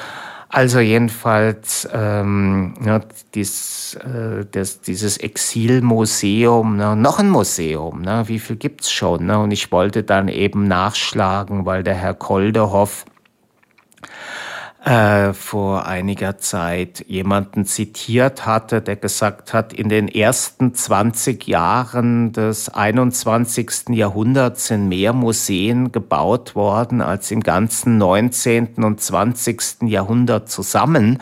Also jedenfalls ähm, ja, dies, äh, das, dieses Exilmuseum, ne, noch ein Museum, ne, wie viel gibt's schon? Ne? Und ich wollte dann eben nachschlagen, weil der Herr Koldehoff äh, vor einiger Zeit jemanden zitiert hatte, der gesagt hat, in den ersten 20 Jahren des 21. Jahrhunderts sind mehr Museen gebaut worden als im ganzen 19. und 20. Jahrhundert zusammen.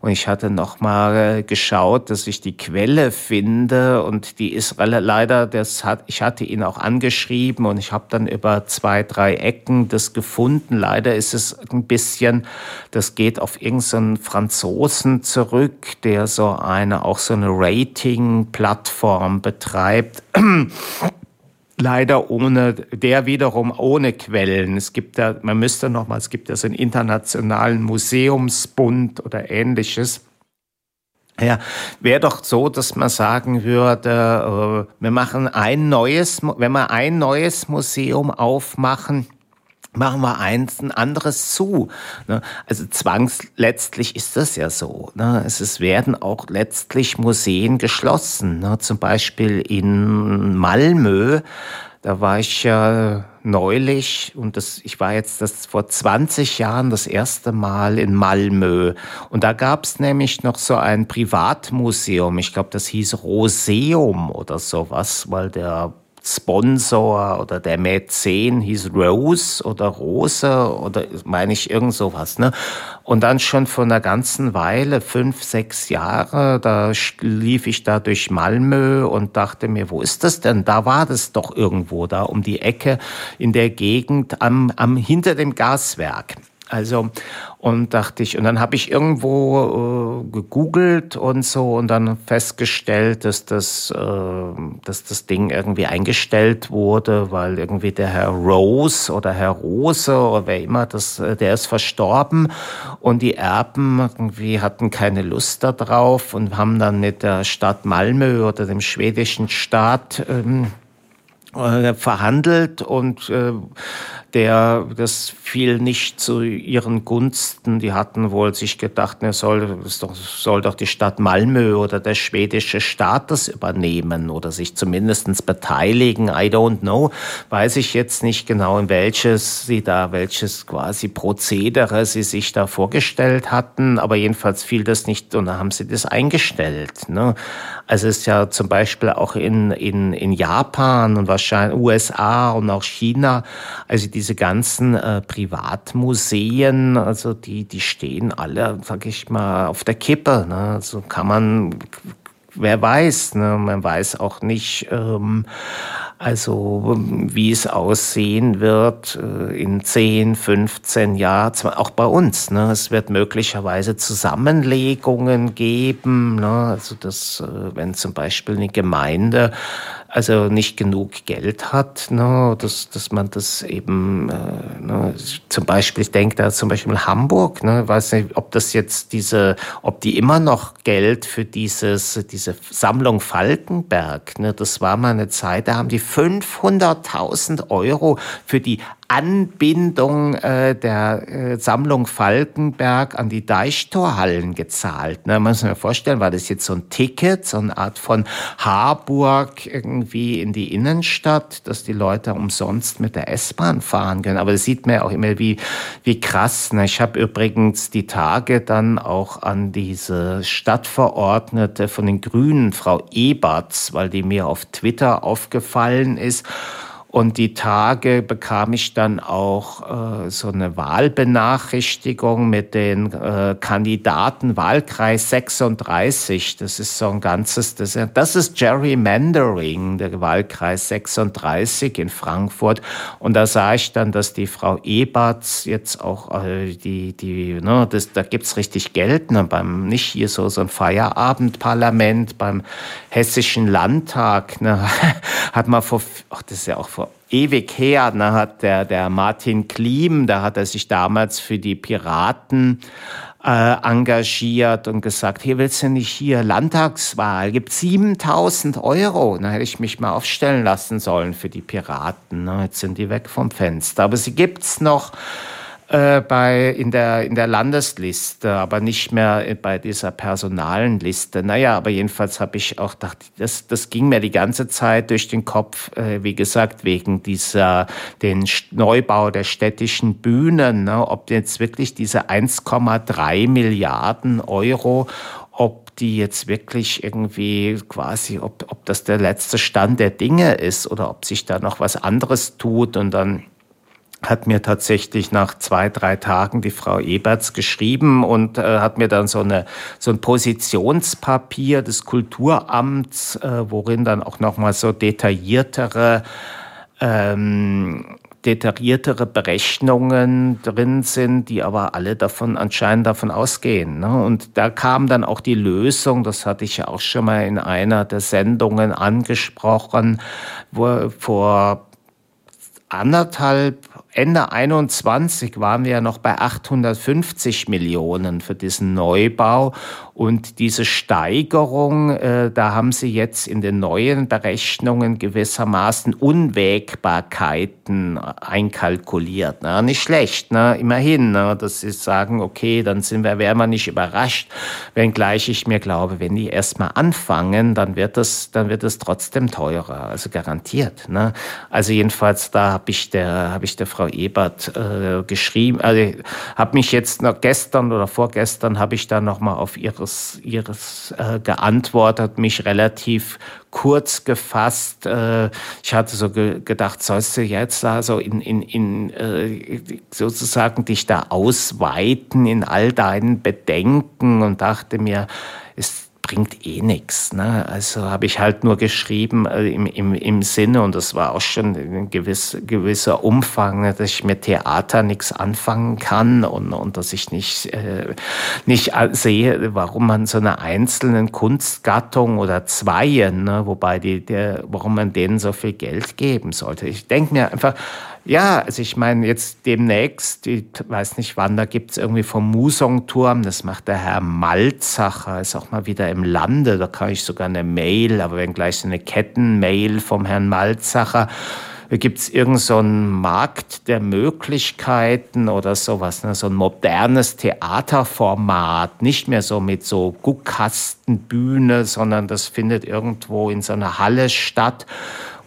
Und ich hatte noch mal geschaut, dass ich die Quelle finde und die ist leider, das hat, ich hatte ihn auch angeschrieben und ich habe dann über zwei, drei Ecken das gefunden. Leider ist es ein bisschen, das geht auf irgendeinen Franzosen zurück, der so eine, auch so eine Rating-Plattform betreibt leider ohne, der wiederum ohne Quellen. Es gibt ja, man müsste noch mal, es gibt ja so einen internationalen Museumsbund oder ähnliches. Ja, wäre doch so, dass man sagen würde, äh, wir machen ein neues, wenn wir ein neues Museum aufmachen, machen wir eins ein anderes zu. Ne? Also zwangsletztlich ist das ja so. Ne? Es werden auch letztlich Museen geschlossen. Ne? Zum Beispiel in Malmö, da war ich ja neulich und das, ich war jetzt das vor 20 Jahren das erste Mal in Malmö. Und da gab es nämlich noch so ein Privatmuseum. Ich glaube, das hieß Roseum oder sowas, weil der Sponsor oder der Mäzen hieß Rose oder Rose oder meine ich irgend sowas. Ne? Und dann schon vor einer ganzen Weile, fünf, sechs Jahre, da lief ich da durch Malmö und dachte mir, wo ist das denn? Da war das doch irgendwo da um die Ecke in der Gegend am, am hinter dem Gaswerk. Also, und dachte ich, und dann habe ich irgendwo äh, gegoogelt und so und dann festgestellt, dass das, äh, dass das Ding irgendwie eingestellt wurde, weil irgendwie der Herr Rose oder Herr Rose oder wer immer, das, äh, der ist verstorben und die Erben irgendwie hatten keine Lust darauf und haben dann mit der Stadt Malmö oder dem schwedischen Staat ähm, äh, verhandelt und äh, der das fiel nicht zu ihren Gunsten. Die hatten wohl sich gedacht, ne, soll, doch, soll doch die Stadt Malmö oder der schwedische Staat das übernehmen oder sich zumindestens beteiligen. I don't know. Weiß ich jetzt nicht genau, in welches sie da, welches quasi Prozedere sie sich da vorgestellt hatten, aber jedenfalls fiel das nicht und dann haben sie das eingestellt. Ne? Also es ist ja zum Beispiel auch in, in, in Japan und wahrscheinlich USA und auch China. Also diese ganzen äh, Privatmuseen, also die, die stehen alle, sag ich mal, auf der Kippe. Ne? Also kann man wer weiß, ne? man weiß auch nicht, ähm, also wie es aussehen wird äh, in 10, 15 Jahren, auch bei uns. Ne? Es wird möglicherweise Zusammenlegungen geben, ne? also dass, äh, wenn zum Beispiel eine Gemeinde also nicht genug Geld hat, ne, dass, dass man das eben, äh, ne, zum Beispiel, ich denke da zum Beispiel Hamburg, ne, weiß nicht, ob das jetzt diese, ob die immer noch Geld für dieses, diese Sammlung Falkenberg, ne, das war mal eine Zeit, da haben die 500.000 Euro für die Anbindung äh, der äh, Sammlung Falkenberg an die Deichtorhallen gezahlt. Ne? Man muss sich vorstellen, war das jetzt so ein Ticket, so eine Art von Harburg irgendwie in die Innenstadt, dass die Leute umsonst mit der S-Bahn fahren können. Aber das sieht man ja auch immer, wie, wie krass. Ne? Ich habe übrigens die Tage dann auch an diese Stadtverordnete von den Grünen, Frau Eberts, weil die mir auf Twitter aufgefallen ist. Und die Tage bekam ich dann auch äh, so eine Wahlbenachrichtigung mit den äh, Kandidaten Wahlkreis 36. Das ist so ein ganzes, das, das ist Gerrymandering, der Wahlkreis 36 in Frankfurt. Und da sah ich dann, dass die Frau Eberts jetzt auch äh, die, die, ne, das, da gibt's richtig Geld, ne, beim, nicht hier so, so ein Feierabendparlament, beim Hessischen Landtag, ne, hat man vor, ach, das ist ja auch vor ewig her, ne, hat der, der Martin Klim, da hat er sich damals für die Piraten äh, engagiert und gesagt, hier willst du nicht hier Landtagswahl, gibt 7000 Euro. Da hätte ich mich mal aufstellen lassen sollen für die Piraten. Ne? Jetzt sind die weg vom Fenster. Aber sie gibt's noch äh, bei, in, der, in der Landesliste, aber nicht mehr bei dieser personalen Liste. Naja, aber jedenfalls habe ich auch gedacht, das, das ging mir die ganze Zeit durch den Kopf, äh, wie gesagt, wegen dieser, den Neubau der städtischen Bühnen, ne, ob jetzt wirklich diese 1,3 Milliarden Euro ob die jetzt wirklich irgendwie quasi, ob, ob das der letzte Stand der Dinge ist oder ob sich da noch was anderes tut und dann hat mir tatsächlich nach zwei, drei Tagen die Frau Eberts geschrieben und äh, hat mir dann so, eine, so ein Positionspapier des Kulturamts, äh, worin dann auch nochmal so detailliertere ähm, detailliertere Berechnungen drin sind, die aber alle davon anscheinend davon ausgehen. Ne? Und da kam dann auch die Lösung, das hatte ich ja auch schon mal in einer der Sendungen angesprochen, wo vor anderthalb Ende 21 waren wir ja noch bei 850 Millionen für diesen Neubau. Und diese Steigerung, äh, da haben sie jetzt in den neuen Berechnungen gewissermaßen Unwägbarkeiten einkalkuliert. Na, nicht schlecht, ne? immerhin, ne? dass sie sagen, okay, dann sind wir, wären wir nicht überrascht, wenngleich ich mir glaube, wenn die erstmal anfangen, dann wird es, dann wird es trotzdem teurer, also garantiert. Ne? Also jedenfalls, da habe ich der, habe ich der Frau Ebert äh, geschrieben, also habe mich jetzt noch gestern oder vorgestern habe ich da noch mal auf ihres ihres äh, geantwortet, mich relativ kurz gefasst. Äh, ich hatte so ge gedacht, sollst du jetzt also in, in, in äh, sozusagen dich da ausweiten in all deinen Bedenken und dachte mir, ist bringt eh nichts. Ne? Also habe ich halt nur geschrieben äh, im, im, im Sinne, und das war auch schon ein gewiss, gewisser Umfang, dass ich mit Theater nichts anfangen kann und, und dass ich nicht, äh, nicht sehe, warum man so einer einzelnen Kunstgattung oder Zweien, ne, wobei die, der, warum man denen so viel Geld geben sollte. Ich denke mir einfach, ja, also ich meine, jetzt demnächst, ich weiß nicht wann, da gibt es irgendwie vom Musongturm, das macht der Herr Malzacher, ist auch mal wieder im Lande, da kann ich sogar eine Mail, aber wenn gleich so eine Kettenmail vom Herrn Malzacher, da gibt es irgendeinen so Markt der Möglichkeiten oder sowas, ne? so ein modernes Theaterformat, nicht mehr so mit so Guckkastenbühne, sondern das findet irgendwo in so einer Halle statt.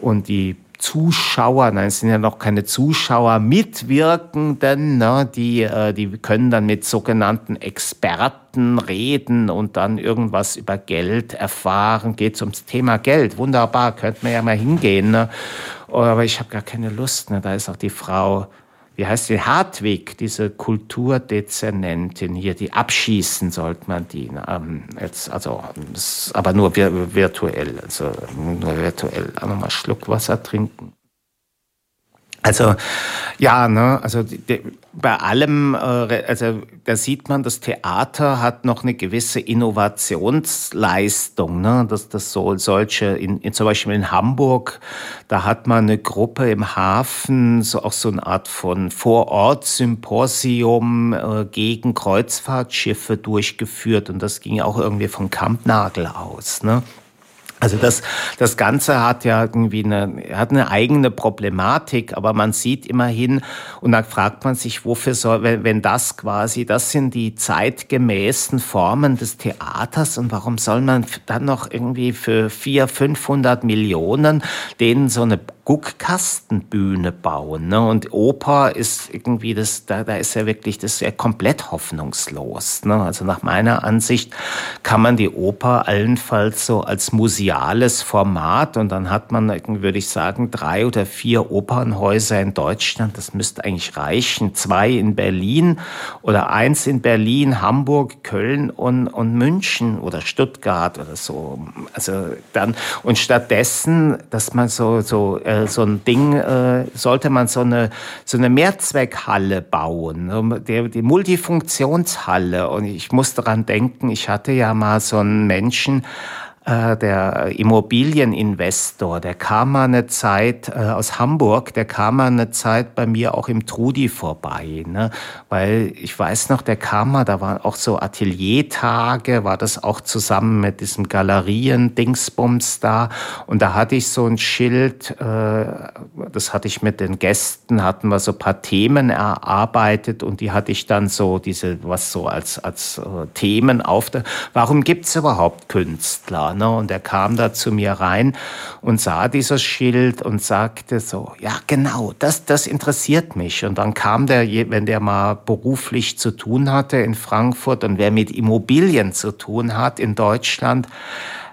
Und die Zuschauer, nein, es sind ja noch keine Zuschauer, Mitwirkenden, ne, die, äh, die können dann mit sogenannten Experten reden und dann irgendwas über Geld erfahren. Geht ums Thema Geld. Wunderbar, könnte man ja mal hingehen. Ne? Aber ich habe gar keine Lust. Ne? Da ist auch die Frau wie heißt die, Hartwig, diese Kulturdezernentin hier, die abschießen sollte man die. Ähm, jetzt, also, aber nur virtuell, also nur virtuell. Einmal mal Schluck Wasser trinken. Also ja, ne, also die, bei allem, äh, also da sieht man, das Theater hat noch eine gewisse Innovationsleistung. Ne? Das, das soll solche, in, in, zum Beispiel in Hamburg, da hat man eine Gruppe im Hafen, so auch so eine Art von Vorort-Symposium äh, gegen Kreuzfahrtschiffe durchgeführt und das ging auch irgendwie von Kampnagel aus. Ne? Also das, das Ganze hat ja irgendwie eine, hat eine eigene Problematik, aber man sieht immerhin, und dann fragt man sich, wofür soll, wenn, wenn das quasi, das sind die zeitgemäßen Formen des Theaters und warum soll man dann noch irgendwie für vier, 500 Millionen denen so eine Guckkastenbühne bauen. Ne? Und Oper ist irgendwie das, da, da ist ja wirklich das ja komplett hoffnungslos. Ne? Also nach meiner Ansicht kann man die Oper allenfalls so als museales Format und dann hat man, würde ich sagen, drei oder vier Opernhäuser in Deutschland. Das müsste eigentlich reichen. Zwei in Berlin oder eins in Berlin, Hamburg, Köln und, und München oder Stuttgart oder so. Also dann, und stattdessen, dass man so, so, äh, äh, so ein Ding, äh, sollte man so eine, so eine Mehrzweckhalle bauen, die, die Multifunktionshalle. Und ich muss daran denken, ich hatte ja mal so einen Menschen, äh, der Immobilieninvestor, der kam mal eine Zeit äh, aus Hamburg, der kam mal eine Zeit bei mir auch im Trudi vorbei, ne? weil ich weiß noch, der kam mal, da waren auch so Ateliertage, war das auch zusammen mit diesem Galerien-Dingsbums da und da hatte ich so ein Schild, äh, das hatte ich mit den Gästen, hatten wir so ein paar Themen erarbeitet und die hatte ich dann so diese, was so als, als äh, Themen auf der, warum gibt's überhaupt Künstler? Ne? Und er kam da zu mir rein und sah dieses Schild und sagte so, ja genau, das, das interessiert mich. Und dann kam der, wenn der mal beruflich zu tun hatte in Frankfurt und wer mit Immobilien zu tun hat in Deutschland,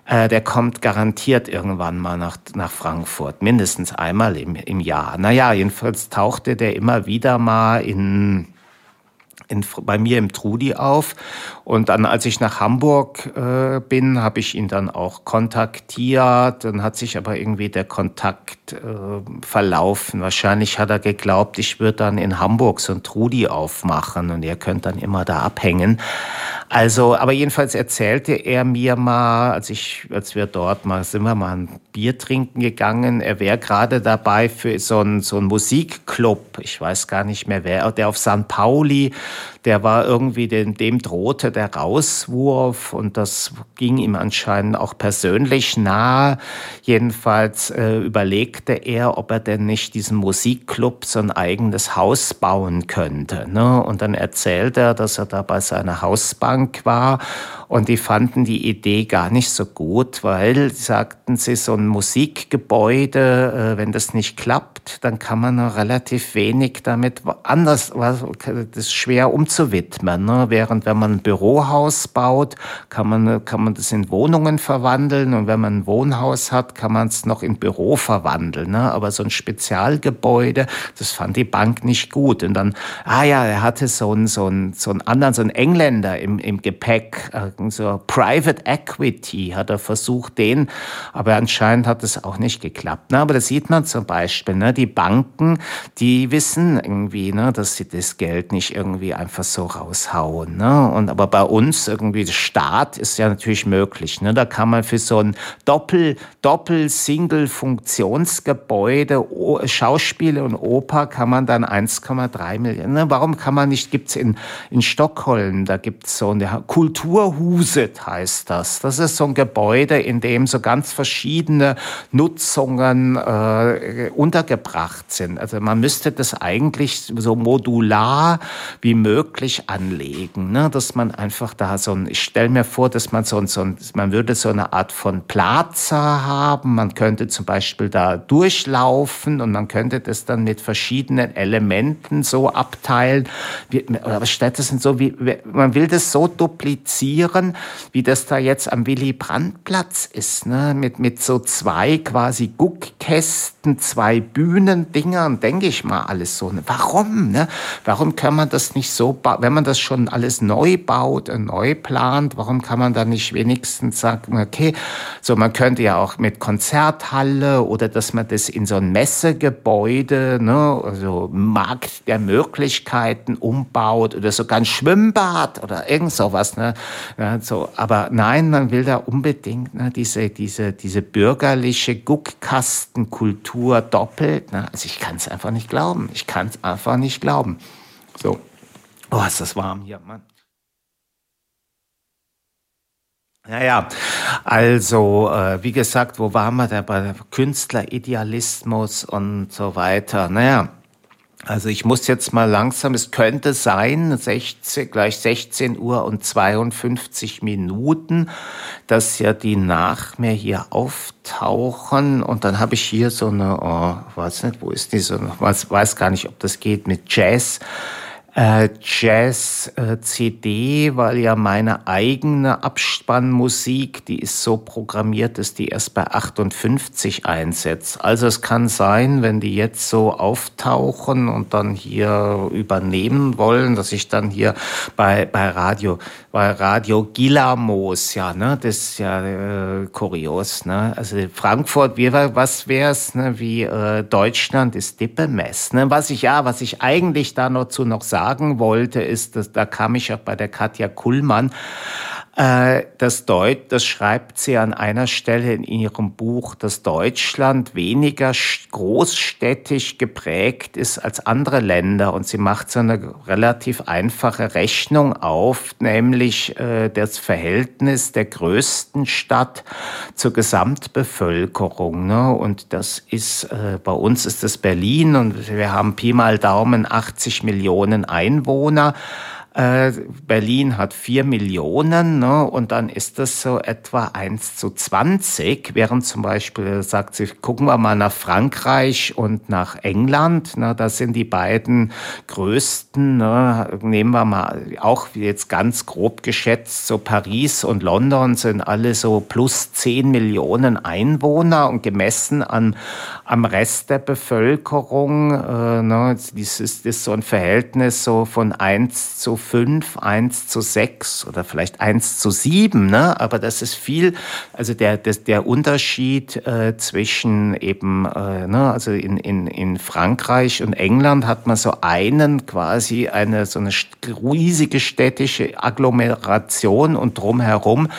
äh, der kommt garantiert irgendwann mal nach, nach Frankfurt, mindestens einmal im, im Jahr. Naja, jedenfalls tauchte der immer wieder mal in in, bei mir im Trudi auf. Und dann, als ich nach Hamburg äh, bin, habe ich ihn dann auch kontaktiert. Dann hat sich aber irgendwie der Kontakt äh, verlaufen. Wahrscheinlich hat er geglaubt, ich würde dann in Hamburg so ein Trudi aufmachen und ihr könnt dann immer da abhängen. Also, aber jedenfalls erzählte er mir mal, als ich, als wir dort mal, sind wir mal ein Bier trinken gegangen, er wäre gerade dabei für so einen, so einen Musikclub, ich weiß gar nicht mehr wer, der auf San Pauli der war irgendwie, dem, dem drohte der Rauswurf und das ging ihm anscheinend auch persönlich nahe. Jedenfalls äh, überlegte er, ob er denn nicht diesem Musikclub so ein eigenes Haus bauen könnte. Ne? Und dann erzählt er, dass er da bei seiner Hausbank war und die fanden die Idee gar nicht so gut, weil, sagten sie, so ein Musikgebäude, äh, wenn das nicht klappt, dann kann man noch relativ wenig damit anders, das ist schwer umzuwidmen. Ne? Während wenn man ein Bürohaus baut, kann man, kann man das in Wohnungen verwandeln und wenn man ein Wohnhaus hat, kann man es noch in Büro verwandeln. Ne? Aber so ein Spezialgebäude, das fand die Bank nicht gut. Und dann, ah ja, er hatte so einen, so einen, so einen anderen, so einen Engländer im, im Gepäck, äh, so Private Equity hat er versucht, den, aber anscheinend hat es auch nicht geklappt. Ne? Aber das sieht man zum Beispiel, ne? die Banken, die wissen irgendwie, ne, dass sie das Geld nicht irgendwie einfach so raushauen. Ne? Und aber bei uns irgendwie, der Staat ist ja natürlich möglich. Ne? Da kann man für so ein Doppel, Doppel-Single-Funktionsgebäude, Schauspiele und Oper kann man dann 1,3 Millionen. Ne? Warum kann man nicht, gibt's in, in Stockholm, da gibt's so eine Kulturhut Huset heißt das. Das ist so ein Gebäude, in dem so ganz verschiedene Nutzungen äh, untergebracht sind. Also man müsste das eigentlich so modular wie möglich anlegen, ne? dass man einfach da so ein, ich stelle mir vor, dass man so ein, so ein, man würde so eine Art von Plaza haben, man könnte zum Beispiel da durchlaufen und man könnte das dann mit verschiedenen Elementen so abteilen, wie, aber stattdessen so wie, man will das so duplizieren, wie das da jetzt am Willy Brandt-Platz ist, ne? mit, mit so zwei quasi Guckkästen, zwei Bühnendingern, denke ich mal alles so. Ne? Warum? Ne? Warum kann man das nicht so, wenn man das schon alles neu baut und neu plant, warum kann man da nicht wenigstens sagen, okay, so man könnte ja auch mit Konzerthalle oder dass man das in so ein Messegebäude, ne, also Markt der Möglichkeiten umbaut oder sogar ein Schwimmbad oder irgend sowas, ne, ja, so, aber nein, man will da unbedingt ne, diese, diese, diese bürgerliche Guckkastenkultur doppelt, ne, also ich kann es einfach nicht glauben, ich kann es einfach nicht glauben. So. Oh, ist das warm hier, Mann. Naja, also äh, wie gesagt, wo waren wir da bei Künstleridealismus und so weiter? Naja, also ich muss jetzt mal langsam, es könnte sein, 16, gleich 16 Uhr und 52 Minuten, dass ja die nach mir hier auftauchen. Und dann habe ich hier so eine, oh, weiß nicht, wo ist die so, weiß, weiß gar nicht, ob das geht mit Jazz äh, Jazz-CD, äh, weil ja meine eigene Abspannmusik, die ist so programmiert, dass die erst bei 58 einsetzt. Also es kann sein, wenn die jetzt so auftauchen und dann hier übernehmen wollen, dass ich dann hier bei, bei Radio, bei Radio Gilamos, ja, ne, das ist ja äh, kurios, ne? Also Frankfurt, wie, was wär's, ne, wie äh, Deutschland ist Dippemess, ne? Was ich ja, was ich eigentlich da noch zu noch sagen sagen wollte, ist, dass da kam ich auch bei der Katja Kuhlmann äh, das, Deut das schreibt sie an einer Stelle in ihrem Buch, dass Deutschland weniger großstädtisch geprägt ist als andere Länder. Und sie macht so eine relativ einfache Rechnung auf, nämlich äh, das Verhältnis der größten Stadt zur Gesamtbevölkerung. Ne? Und das ist, äh, bei uns ist das Berlin und wir haben Pi mal Daumen 80 Millionen Einwohner. Äh, Berlin hat vier Millionen ne, und dann ist das so etwa 1 zu 20, während zum Beispiel sagt sie, gucken wir mal nach Frankreich und nach England, ne, das sind die beiden größten, ne, nehmen wir mal auch jetzt ganz grob geschätzt, so Paris und London sind alle so plus 10 Millionen Einwohner und gemessen an, am Rest der Bevölkerung, äh, ne, das ist, das ist so ein Verhältnis so von 1 zu 5, 1 zu 6 oder vielleicht 1 zu 7, ne? aber das ist viel, also der, das, der Unterschied äh, zwischen eben, äh, ne, also in, in, in Frankreich und England hat man so einen quasi eine so eine riesige städtische Agglomeration und drumherum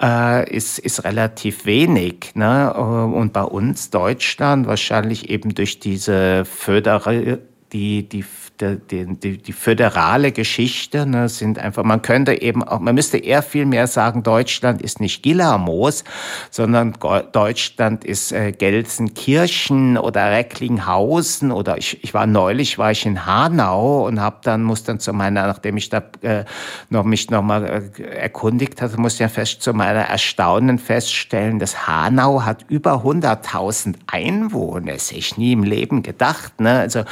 äh, ist, ist relativ wenig. Ne? Und bei uns Deutschland wahrscheinlich eben durch diese föderale die, die die, die, die föderale Geschichte ne, sind einfach, man könnte eben auch, man müsste eher viel mehr sagen, Deutschland ist nicht Gillermoos, sondern Deutschland ist äh, Gelsenkirchen oder Recklinghausen oder ich, ich war neulich, war ich in Hanau und habe dann, muss dann zu meiner, nachdem ich da äh, noch mich nochmal äh, erkundigt hatte, muss ja fest zu meiner Erstaunen feststellen, dass Hanau hat über 100.000 Einwohner, das hätte ich nie im Leben gedacht, ne, also,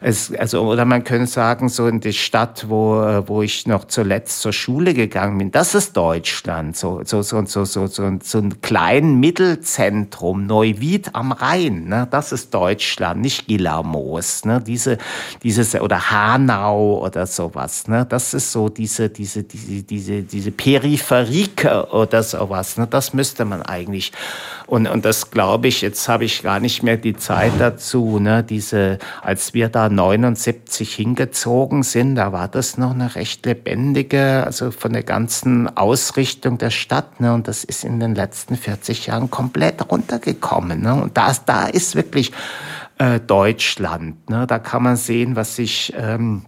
es, also, oder man man könnte sagen, so in die Stadt, wo, wo ich noch zuletzt zur Schule gegangen bin, das ist Deutschland. So, so, so, so, so, so, so ein kleines Mittelzentrum, Neuwied am Rhein, ne? das ist Deutschland, nicht Gilamos, ne? diese, dieses, oder Hanau oder sowas, ne? das ist so diese, diese, diese, diese, diese Peripherike oder sowas, ne? das müsste man eigentlich, und, und das glaube ich, jetzt habe ich gar nicht mehr die Zeit dazu, ne? diese, als wir da 79 sich hingezogen sind, da war das noch eine recht lebendige, also von der ganzen Ausrichtung der Stadt. Ne? Und das ist in den letzten 40 Jahren komplett runtergekommen. Ne? Und da, da ist wirklich äh, Deutschland. Ne? Da kann man sehen, was sich... Ähm,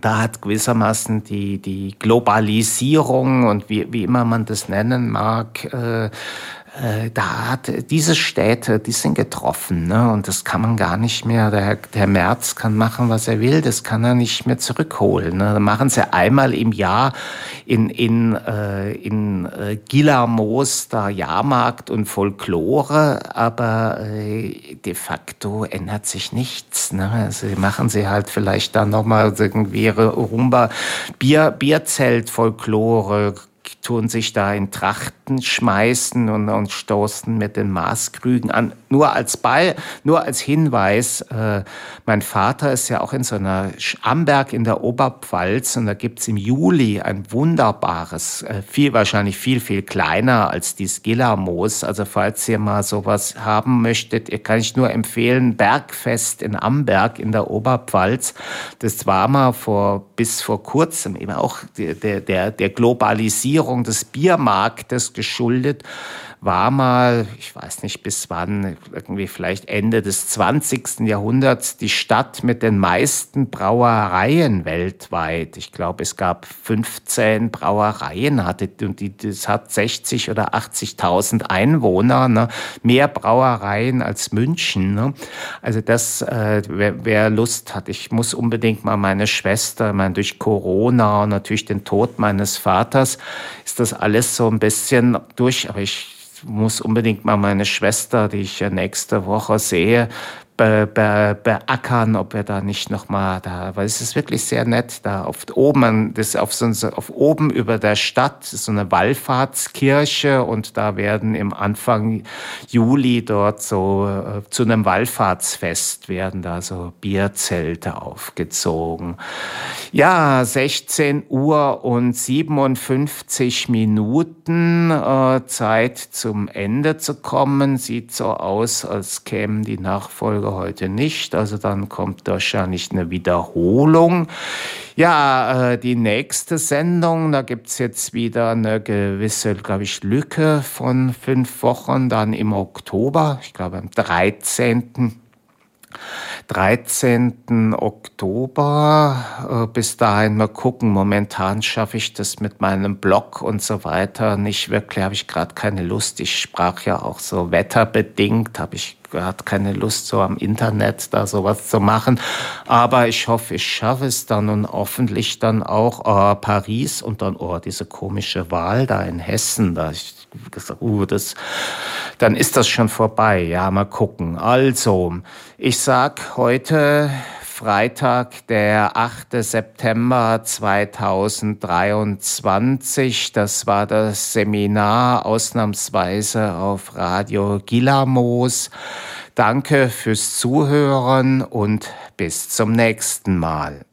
da hat gewissermaßen die, die Globalisierung und wie, wie immer man das nennen mag, äh, da hat diese Städte, die sind getroffen, ne? und das kann man gar nicht mehr. Der, der Merz kann machen, was er will, das kann er nicht mehr zurückholen. Ne? Da machen sie einmal im Jahr in, in, äh, in äh, Gilamos da Jahrmarkt und Folklore, aber äh, de facto ändert sich nichts. Ne? Also machen sie halt vielleicht dann nochmal irgendwie Rumba, Bier, Bierzelt, Folklore, tun sich da in Trachten schmeißen und, und stoßen mit den Maßkrügen an. Nur als Ball, nur als Hinweis, äh, mein Vater ist ja auch in so einer Amberg in der Oberpfalz und da gibt's im Juli ein wunderbares, äh, viel wahrscheinlich viel, viel kleiner als die Skillermoos. Also falls ihr mal sowas haben möchtet, ihr kann ich nur empfehlen, Bergfest in Amberg in der Oberpfalz. Das war mal vor, bis vor kurzem eben auch der, der, der Globalisierung des Biermarktes geschuldet war mal, ich weiß nicht bis wann, irgendwie vielleicht Ende des 20. Jahrhunderts, die Stadt mit den meisten Brauereien weltweit. Ich glaube, es gab 15 Brauereien, hatte, und die, das hat 60 oder 80.000 Einwohner, ne? mehr Brauereien als München. Ne? Also das, äh, wer, wer Lust hat, ich muss unbedingt mal meine Schwester, mein, durch Corona und natürlich den Tod meines Vaters, ist das alles so ein bisschen durch, aber ich muss unbedingt mal meine Schwester, die ich ja nächste Woche sehe, be, be, beackern, ob wir da nicht noch mal da, weil es ist wirklich sehr nett da auf oben, das auf so auf oben über der Stadt ist so eine Wallfahrtskirche und da werden im Anfang Juli dort so äh, zu einem Wallfahrtsfest werden da so Bierzelte aufgezogen. Ja, 16 Uhr und 57 Minuten äh, Zeit zum Ende zu kommen. Sieht so aus, als kämen die Nachfolger Folge heute nicht. Also dann kommt wahrscheinlich eine Wiederholung. Ja, äh, die nächste Sendung, da gibt es jetzt wieder eine gewisse, glaube ich, Lücke von fünf Wochen, dann im Oktober, ich glaube am 13. 13. Oktober. Äh, bis dahin mal gucken. Momentan schaffe ich das mit meinem Blog und so weiter nicht wirklich. Habe ich gerade keine Lust. Ich sprach ja auch so wetterbedingt. Habe ich gerade keine Lust so am Internet da sowas zu machen. Aber ich hoffe, ich schaffe es dann und hoffentlich dann auch äh, Paris und dann oh diese komische Wahl da in Hessen. Da ich gesagt, uh, das, dann ist das schon vorbei. Ja, mal gucken. Also, ich sag heute Freitag, der 8. September 2023. Das war das Seminar ausnahmsweise auf Radio Gilamos. Danke fürs Zuhören und bis zum nächsten Mal.